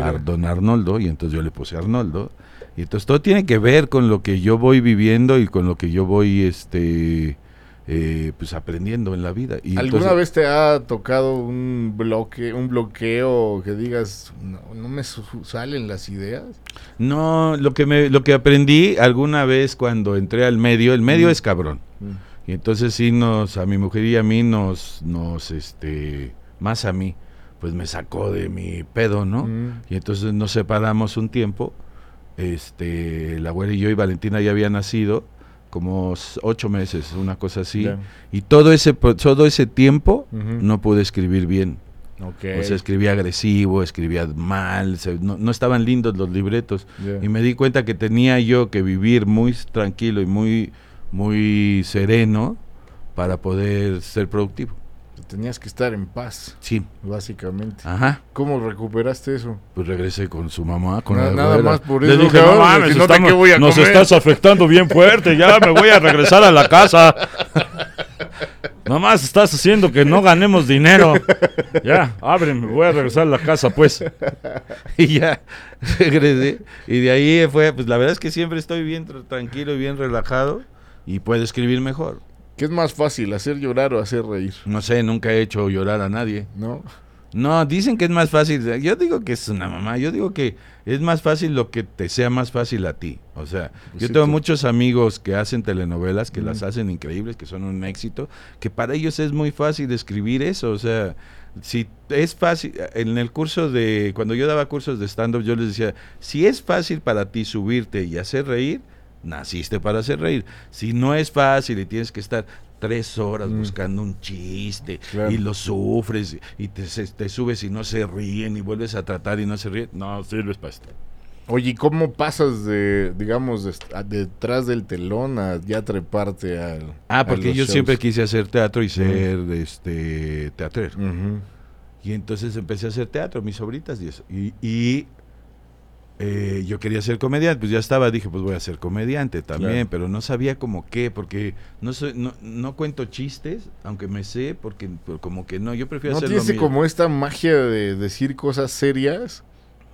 Ah, don Arnoldo, y entonces yo le puse Arnoldo. Y entonces todo tiene que ver con lo que yo voy viviendo y con lo que yo voy este eh, pues aprendiendo en la vida. Y ¿Alguna entonces- vez te ha tocado un bloque, un bloqueo que digas, no, no me salen las ideas? No, lo que me, lo que aprendí alguna vez cuando entré al medio, el medio Mm. es cabrón. Y entonces sí nos, a mi mujer y a mí nos, nos, este, más a mí, pues me sacó de mi pedo, ¿no? Mm. Y entonces nos separamos un tiempo. Este, la güera y yo y Valentina ya habían nacido, como ocho meses, una cosa así. Y todo ese, todo ese tiempo no pude escribir bien. Ok. O sea, escribía agresivo, escribía mal, se- no, no estaban lindos los libretos. Y me di cuenta que tenía yo que vivir muy tranquilo y muy, muy sereno para poder ser productivo. Tenías que estar en paz, Sí, básicamente. ajá. ¿Cómo recuperaste eso? Pues regresé con su mamá, con Na- la nada abuela. más por Le eso, dije, cabrón, no mames, si no, ¿de estamos- qué voy a nos comer?" estás afectando bien fuerte, ya me voy a regresar a la casa. Nomás estás haciendo que no ganemos dinero. Ya, ábreme, voy a regresar a la casa, pues. Y ya, regresé. Y de ahí fue, pues la verdad es que siempre estoy bien tr- tranquilo y bien relajado y puedo escribir mejor. ¿Qué es más fácil, hacer llorar o hacer reír? No sé, nunca he hecho llorar a nadie. ¿No? No, dicen que es más fácil. Yo digo que es una mamá. Yo digo que es más fácil lo que te sea más fácil a ti. O sea, Pues yo sí, tengo tú- muchos amigos que hacen telenovelas, que las hacen increíbles, que son un éxito, que para ellos es muy fácil escribir eso. O sea, si es fácil, en el curso de, cuando yo daba cursos de stand-up, yo les decía, si es fácil para ti subirte y hacer reír, naciste para hacer reír. Si no es fácil y tienes que estar tres horas Mm. buscando un chiste Claro. y lo sufres y te, subes y no se ríen y vuelves a tratar y no se ríen, no sirves para esto. Oye, ¿y ¿cómo pasas de, digamos, de est- a- detrás del telón a ya treparte al. Ah, porque yo shows? siempre quise hacer teatro y ser este teatrero. Y entonces empecé a hacer teatro, mis sobritas y eso. Y, y, eh, yo quería ser comediante, pues ya estaba, dije, pues voy a ser comediante también, Claro. pero no sabía como qué, porque no, soy, no, no cuento chistes, aunque me sé, porque pero como que no, yo prefiero ¿No hacerlo tienes mío. como esta magia de decir cosas serias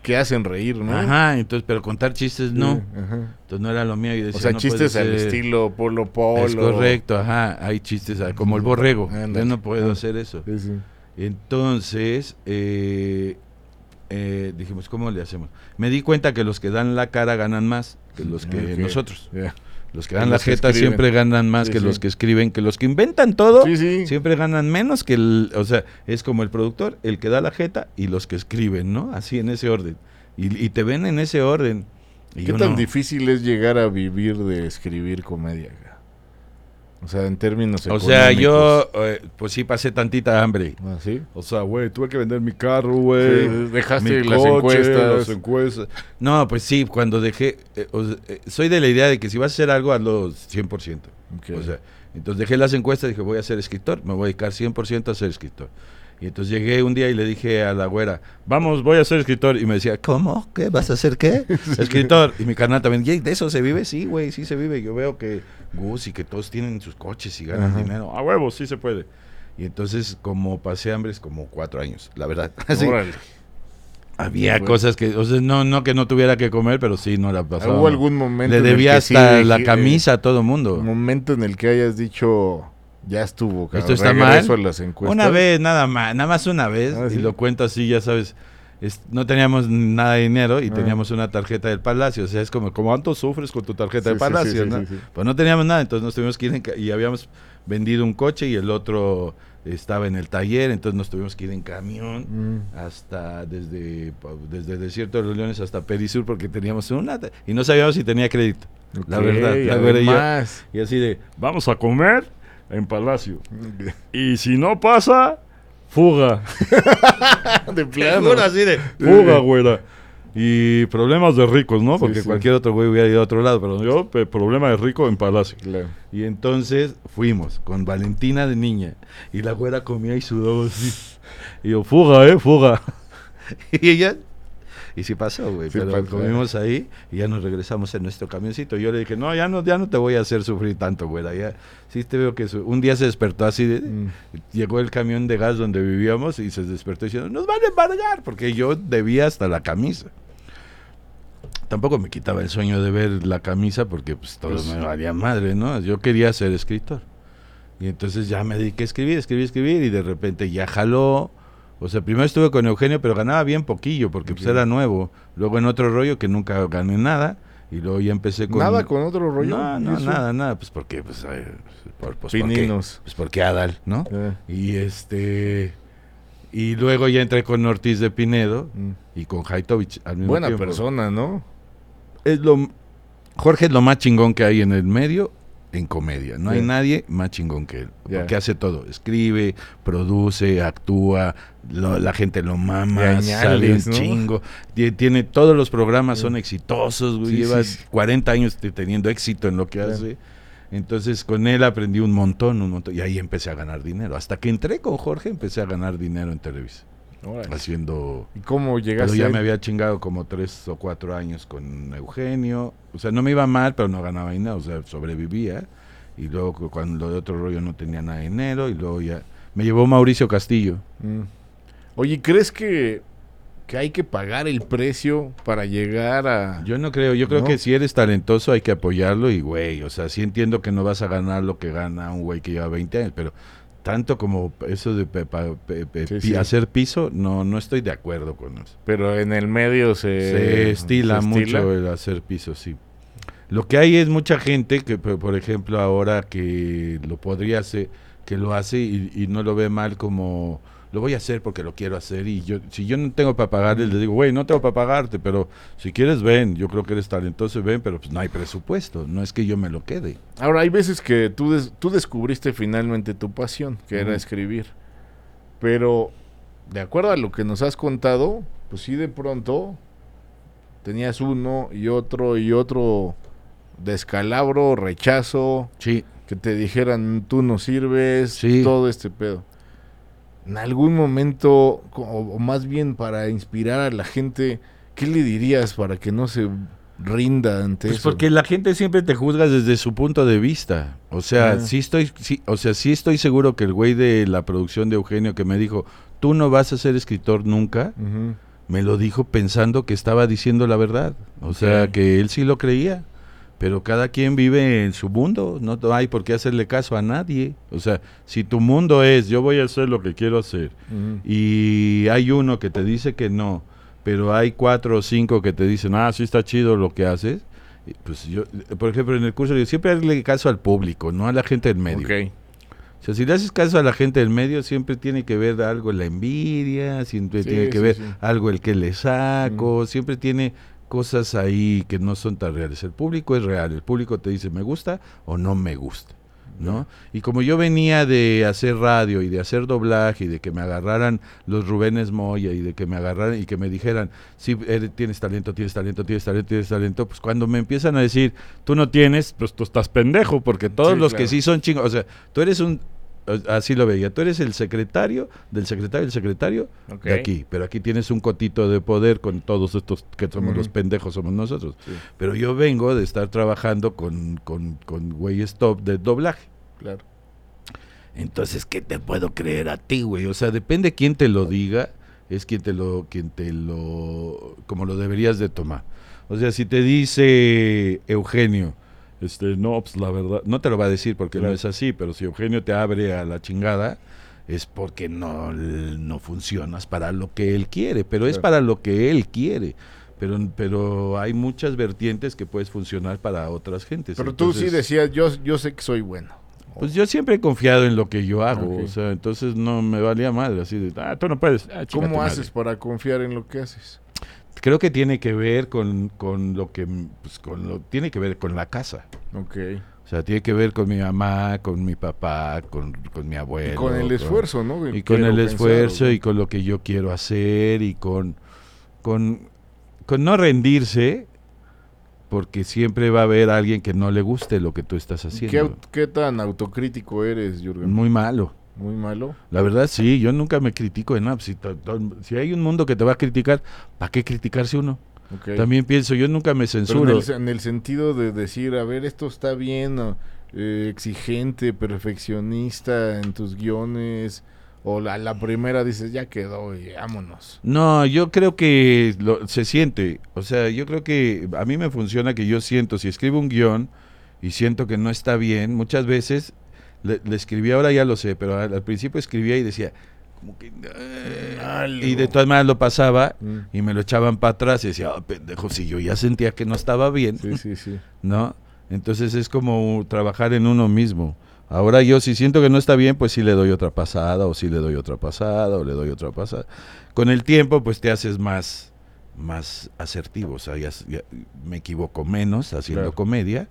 que hacen reír, no? Ajá, entonces, pero contar chistes Sí, no. ajá. Entonces no era lo mío. Decía, O sea, no chistes al estilo Polo Polo. Es correcto, ajá. Hay chistes ah, como el borrego. Yo no puedo Ah. hacer eso. Sí, sí. Entonces, eh, eh, dijimos, ¿cómo le hacemos? Me di cuenta que los que dan la cara ganan más que los que Ok, nosotros. Los que dan la los que jeta escriben. siempre ganan más Sí, que sí. los que escriben, que los que inventan todo. Sí. Siempre ganan menos que el, o sea, es como el productor, el que da la jeta y los que escriben, ¿no? Así en ese orden. Y, y te ven en ese orden. Y ¿Qué tan no. difícil es llegar a vivir de escribir comedia? O sea, en términos O sea, yo, eh, pues sí pasé tantita hambre. ¿Ah, sí? O sea, güey, tuve que vender mi carro, güey. Sí, dejaste mi las coche, encuestas. las encuestas. No, pues sí, cuando dejé, eh, o sea, eh, soy de la idea de que si vas a hacer algo, hazlo 100%. Ok. O sea, entonces dejé las encuestas y dije, voy a ser escritor, me voy a dedicar 100% a ser escritor. Y entonces llegué un día y le dije a la güera, vamos, voy a ser escritor. Y me decía, ¿cómo? ¿Qué? ¿Vas a ser qué? escritor. Y mi carnal también, "Yey, ¿de eso se vive? Sí, güey, sí se vive. Yo veo que Gus y que todos tienen sus coches y ganan Ajá. dinero. A huevos, sí se puede. Y entonces, como pasé hambre, es como cuatro años, la verdad. Así, había Bueno. cosas que, o sea, no, no que no tuviera que comer, pero sí, no la pasaba. ¿Hubo algún momento Le en el debía sí hasta dije- la camisa a todo mundo. Un momento en el que hayas dicho, ya estuvo, cabrón, Esto está regreso mal. a las encuestas. Una vez, nada más, nada más una vez, Ah, y lo cuento así, ya sabes. es- no teníamos nada de dinero y Ah. teníamos una tarjeta del Palacio. O sea, es como, ¿cuánto sufres con tu tarjeta Sí, del Palacio? sí, no? sí, sí. Pues no teníamos nada, entonces nos tuvimos que ir en y habíamos vendido un coche y el otro estaba en el taller, entonces nos tuvimos que ir en camión Mm. hasta desde, desde el desierto de los leones hasta Perisur porque teníamos una y no sabíamos si tenía crédito. La verdad, la verdad, yo-. Y así de, vamos a comer en Palacio. Y si no pasa, fuga. de plano. juro, así de, fuga, güera. Y problemas de ricos, ¿no? Porque sí. cualquier otro güey hubiera ido a otro lado, pero yo, problema de rico en Palacio. Claro. Y entonces fuimos con Valentina de niña. Y la güera comía y sudaba así. Y yo, fuga, eh, fuga. y ella. Y sí pasó, güey. Sí pero comimos ahí y ya nos regresamos en nuestro camioncito. Yo le dije, no, ya no, ya no te voy a hacer sufrir tanto, güera. Ya, sí te veo que su- un día se despertó así de. Mm. Llegó el camión de gas donde vivíamos y se despertó diciendo, nos van a embargar, porque yo debía hasta la camisa. Tampoco me quitaba el sueño de ver la camisa porque pues todo Pues- me valía madre, ¿no? Yo quería ser escritor. Y entonces ya me dediqué a escribir, escribir, escribir y de repente ya jaló. O sea, primero estuve con Eugenio, pero ganaba bien poquillo porque pues era nuevo. Luego en otro rollo que nunca gané nada y luego ya empecé con... Nada con otro rollo. No, ¿y no, eso? nada, nada. Pues porque, pues, ay, por, pues, porque, Pininos. pues porque Adal, ¿no? Eh, Y este. Y luego ya entré con Ortiz de Pinedo mm. y con Haitovich al mismo Buena tiempo. persona, ¿no? Es lo, Jorge es lo más chingón que hay en el medio en comedia. No hay nadie más chingón que él. Porque hace todo. Escribe, produce, actúa, lo- la gente lo mama, añales, sale un ¿no? chingo. Tie- Tiene, todos los programas Sí. son exitosos, güey. Sí, Lleva sí, sí. 40 años te- teniendo éxito en lo que Claro. hace. Entonces con él aprendí un montón, un montón. Y ahí empecé a ganar dinero. Hasta que entré con Jorge empecé a ganar dinero en Televisa. Órale. Haciendo... ¿Y cómo Pero llegaste? ya ahí? me había chingado como tres o cuatro años con Eugenio. O sea, no me iba mal, pero no ganaba dinero. O sea, sobrevivía. Y luego cu- cuando lo de otro rollo no tenía nada de dinero. Y luego ya... Me llevó Mauricio Castillo. Mm. Oye, ¿crees que, que hay que pagar el precio para llegar a... Yo no creo. Yo creo No. que si eres talentoso hay que apoyarlo. Y, güey, o sea, sí entiendo que no vas a ganar lo que gana un güey que lleva 20 años. Pero tanto como eso de pe- pe- pe- Sí, pi- sí. hacer piso, no, no estoy de acuerdo con eso. Pero en el medio se... se estila se mucho el hacer piso, sí. Lo que hay es mucha gente que, por por ejemplo, ahora que lo podría hacer, que lo hace y, y no lo ve mal como lo voy a hacer porque lo quiero hacer y yo si yo no tengo para pagarle le digo güey no tengo para pagarte pero si quieres ven yo creo que eres talentoso ven pero pues no hay presupuesto no es que yo me lo quede Ahora, hay veces que tú, des- tú descubriste finalmente tu pasión, que era escribir. Pero, de acuerdo a lo que nos has contado, pues sí de pronto tenías uno y otro y otro descalabro, rechazo, sí que te dijeran tú no sirves, Sí. todo este pedo. En algún momento, o, o más bien para inspirar a la gente, ¿qué le dirías para que no se rinda ante Pues eso? porque la gente siempre te juzga desde su punto de vista. O sea, Ah. sí estoy, sí, o sea, sí estoy seguro que el güey de la producción de Eugenio que me dijo, tú no vas a ser escritor nunca, me lo dijo pensando que estaba diciendo la verdad. O sea, que él sí lo creía. Pero cada quien vive en su mundo, no hay por qué hacerle caso a nadie. O sea, si tu mundo es yo voy a hacer lo que quiero hacer y hay uno que te dice que no, pero hay cuatro o cinco que te dicen, ah, sí está chido lo que haces. Pues yo, por ejemplo, en el curso digo, siempre hazle caso al público, no a la gente del medio. Ok. O sea, si le haces caso a la gente del medio, siempre tiene que ver algo la envidia, siempre Sí, tiene que sí, ver sí. algo el que le saco, siempre tiene cosas ahí que no son tan reales. El público es real, el público te dice me gusta o no me gusta. ¿no? Y como yo venía de hacer radio y de hacer doblaje y de que me agarraran los Rubénes Moya y de que me agarraran y que me dijeran, sí, tienes talento, tienes talento, tienes talento, tienes talento, pues cuando me empiezan a decir, tú no tienes, pues tú estás pendejo, porque todos los que sí son chingos, o sea, tú eres un Así lo veía. Tú eres el secretario del secretario del secretario de aquí. Pero aquí tienes un cotito de poder con todos estos que somos los pendejos, somos nosotros. Pero yo vengo de estar trabajando con, con, con güeyes top de doblaje. Claro. Entonces, ¿qué te puedo creer a ti, güey? O sea, depende quién te lo diga, es quien te lo, quien te lo, como lo deberías de tomar. O sea, si te dice Eugenio, este, no, pues la verdad, no te lo va a decir porque no es así, pero si Eugenio te abre a la chingada, es porque no, no funcionas para lo que él quiere, pero es para lo que él quiere. Pero, pero hay muchas vertientes que puedes funcionar para otras gentes. Pero tú sí decías, yo, yo sé que soy bueno. Pues yo siempre he confiado en lo que yo hago, o sea, entonces no me valía madre, así de, ah, tú no puedes. Ah, ¿Cómo haces para confiar en lo que haces? Creo que tiene que ver con, con lo que pues, con lo tiene que ver con la casa Ok. o sea tiene que ver con mi mamá con mi papá con, con mi abuelo y con el esfuerzo no y con el esfuerzo y con lo que yo quiero hacer y con con con no rendirse porque siempre va a haber alguien que no le guste lo que tú estás haciendo. ¿Qué, qué tan autocrítico eres, Jürgen? Muy malo. Muy malo. La verdad, sí, yo nunca me critico en nada. Si, si hay un mundo que te va a criticar, ¿para qué criticarse uno? También pienso, yo nunca me censuro. En el, sentido de decir, a ver, esto está bien, eh, exigente, perfeccionista en tus guiones, o la, la primera dices, ya quedó y vámonos. No, yo creo que se siente. O sea, yo creo que a mí me funciona que yo siento, si escribo un guion y siento que no está bien, muchas veces le, escribía, ahora ya lo sé, pero al, principio escribía y decía, como que... y de todas maneras lo pasaba mm. y me lo echaban para atrás y decía, oh, pendejo, si yo ya sentía que no estaba bien, sí, sí, sí. ¿no? Entonces es como trabajar en uno mismo. Ahora yo si siento que no está bien, pues sí le doy otra pasada, o sí le doy otra pasada, o le doy otra pasada. Con el tiempo, pues te haces más, más asertivo, o sea, ya, me equivoco menos haciendo comedia.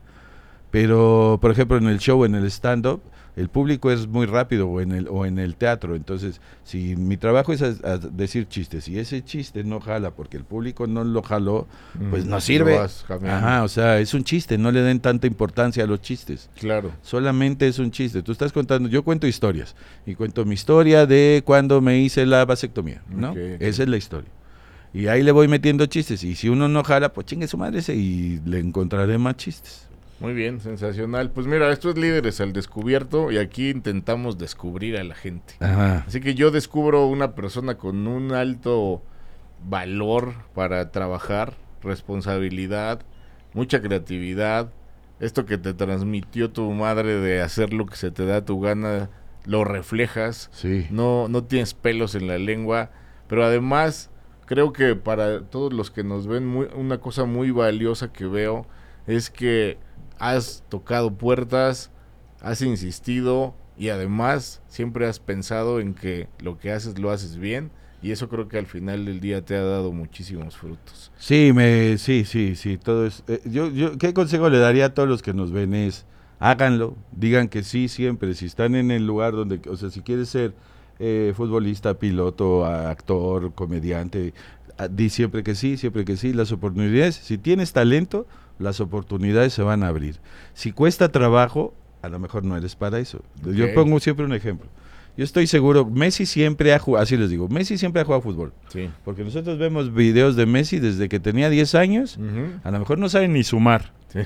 Pero, por ejemplo, en el show, en el stand-up, el público es muy rápido o en el o en el teatro. Entonces si mi trabajo es decir chistes y ese chiste no jala porque el público no lo jaló pues no sirve. ajá o sea es un chiste no le den tanta importancia a los chistes. Claro. Solamente es un chiste. Tú estás contando yo cuento historias y cuento mi historia de cuando me hice la vasectomía no esa es la historia. Y ahí le voy metiendo chistes y si uno no jala pues chingue su madre ese y le encontraré más chistes muy bien, sensacional. Pues mira, esto es Líderes al Descubierto y aquí intentamos descubrir a la gente. Así que yo descubro una persona con un alto valor para trabajar, responsabilidad, mucha creatividad. Esto que te transmitió tu madre de hacer lo que se te da tu gana, lo reflejas. Sí. No, no tienes pelos en la lengua, pero además creo que para todos los que nos ven, muy, una cosa muy valiosa que veo es que has tocado puertas, has insistido y además siempre has pensado en que lo que haces lo haces bien y eso creo que al final del día te ha dado muchísimos frutos. Sí, me, sí, sí, sí, todo es. Eh, yo, yo, ¿qué consejo le daría a todos los que nos ven es háganlo, digan que sí siempre, si están en el lugar donde, o sea, si quieres ser eh, futbolista, piloto, actor, comediante, di siempre que sí, siempre que sí, las oportunidades, si tienes talento, las oportunidades se van a abrir. Si cuesta trabajo, a lo mejor no eres para eso. Yo pongo siempre un ejemplo. Yo estoy seguro, Messi siempre ha jugado, así les digo, Messi siempre ha jugado fútbol. Sí. Porque nosotros vemos videos de Messi desde que tenía 10 años, a lo mejor no saben ni sumar. Sí.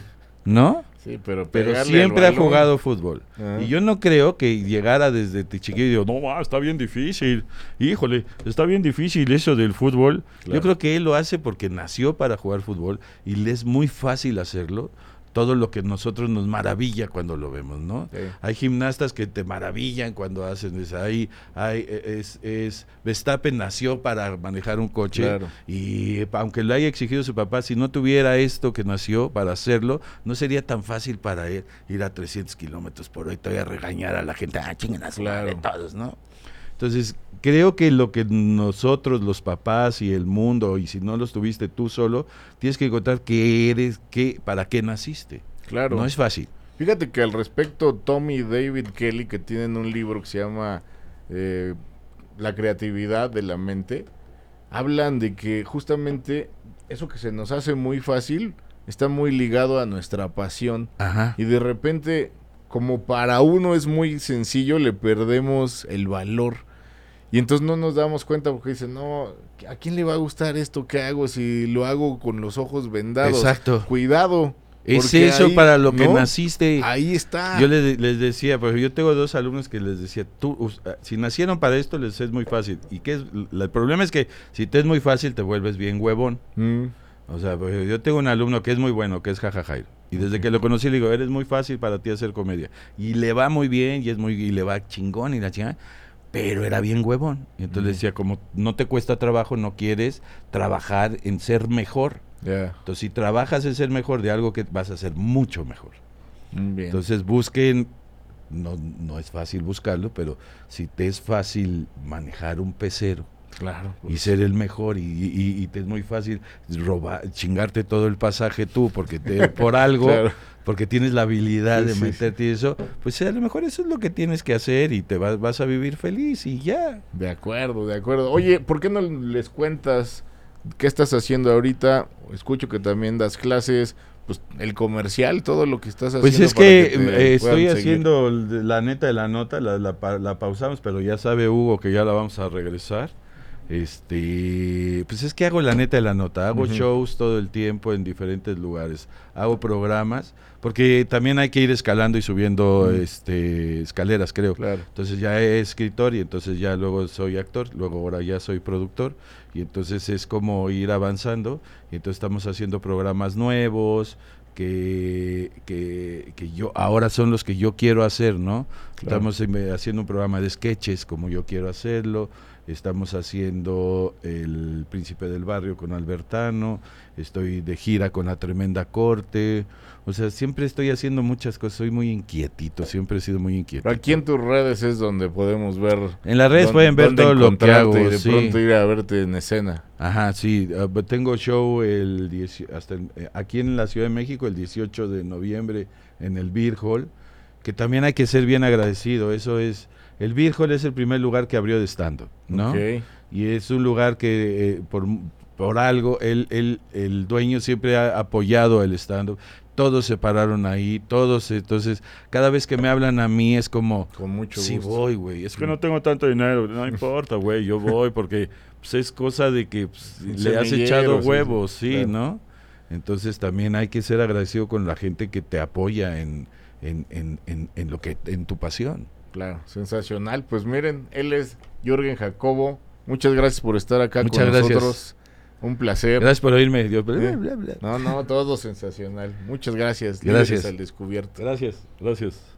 ¿No? Sí, pero, pero siempre ha jugado fútbol. Ah. Y yo no creo que llegara desde chiquillo y digo, no, está bien difícil. Híjole, está bien difícil eso del fútbol. Yo creo que él lo hace porque nació para jugar fútbol y le es muy fácil hacerlo todo lo que nosotros nos maravilla cuando lo vemos, ¿no? Hay gimnastas que te maravillan cuando hacen eso. Hay, hay, e, es, es, Verstappen nació para manejar un coche y aunque lo haya exigido su papá, si no tuviera esto que nació para hacerlo, no sería tan fácil para él ir a 300 kilómetros por hoy, todavía regañar a la gente, ah, chinguen a claro. todos, ¿no? Entonces, creo que lo que nosotros, los papás y el mundo, y si no lo tuviste tú solo, tienes que encontrar qué eres, qué, para qué naciste. Claro. No es fácil. Fíjate que al respecto, Tommy y David Kelly, que tienen un libro que se llama eh, La creatividad de la mente, hablan de que justamente eso que se nos hace muy fácil está muy ligado a nuestra pasión. Ajá. Y de repente, como para uno es muy sencillo, le perdemos el valor. Y entonces no nos damos cuenta porque dicen, no, ¿a quién le va a gustar esto que hago si lo hago con los ojos vendados? Exacto. Cuidado. Es eso ahí- para lo que naciste. Ahí está. Yo les, les decía, porque yo tengo dos alumnos que les decía, tú, ah, si nacieron para esto, les es muy fácil. Y que el problema es que si te es muy fácil, te vuelves bien huevón. Mm, O sea, porque yo tengo un alumno que es muy bueno, que es Jajajairo. Y desde que lo conocí le digo, eres muy fácil para ti hacer comedia. Y le va muy bien, y es muy, y le va chingón y la chingada. Pero era bien huevón. Entonces Ujú. decía, como no te cuesta trabajo, no quieres trabajar en ser mejor. Entonces, si trabajas en ser mejor de algo que vas a ser mucho mejor. Mm, Bien. Entonces busquen, no, no es fácil buscarlo, pero si te es fácil manejar un pecero claro. y ser el mejor y, y- y te es muy fácil robar, chingarte todo el pasaje tú porque te, por algo, Claro. Porque tienes la habilidad Sí, de sí, meterte y eso, pues a lo mejor eso es lo que tienes que hacer y te vas, vas a vivir feliz y ya. De acuerdo, de acuerdo. Oye, ¿por qué no les cuentas qué estás haciendo ahorita? Escucho que también das clases, pues el comercial, todo lo que estás haciendo. Pues es que, eh, estoy haciendo la neta de la nota, la, la la pausamos, pero ya sabe Hugo que ya la vamos a regresar. Este, pues es que hago la neta de la nota, hago shows todo el tiempo en diferentes lugares, hago programas, porque también hay que ir escalando y subiendo este escaleras, creo. Claro. Entonces ya es escritor y entonces ya luego soy actor, luego ahora ya soy productor y entonces es como ir avanzando y entonces estamos haciendo programas nuevos que, que, que yo ahora son los que yo quiero hacer, ¿no? Claro. Estamos eh, haciendo un programa de sketches como yo quiero hacerlo, estamos haciendo El Príncipe del Barrio con Albertano, estoy de gira con La Tremenda Corte, o sea, siempre estoy haciendo muchas cosas, soy muy inquietito, siempre he sido muy inquieto. Aquí en tus redes es donde podemos ver. En las redes pueden ver todo lo que hago. Y de sí. pronto ir a verte en escena. Ajá, sí. but tengo show el 10 hasta el- eh, aquí en la Ciudad de México el 18 de noviembre en el Beer Hall, que también hay que ser bien agradecido. Eso es, el Hall es el primer lugar que abrió de stand ¿no? Y es un lugar que eh, por, por algo él- el dueño siempre ha apoyado el stand Todos se pararon ahí, todos, entonces cada vez que me hablan a mí es como, Con mucho Sí gusto. voy, güey. Es que no tengo tanto dinero. No importa, güey. Yo voy porque pues, es cosa de que pues, le has echado sí, huevos, sí, claro. ¿no? Entonces también hay que ser agradecido con la gente que te apoya en, en, en, en, en lo que en tu pasión. Claro, sensacional. Pues miren, él es Jürgen Jacobo. Muchas gracias por estar acá Muchas con gracias. nosotros. Un placer. Gracias por oírme. Dios, bla, bla, bla. No, no, todo sensacional. Muchas gracias. Gracias. Líderes al descubierto. Gracias, gracias.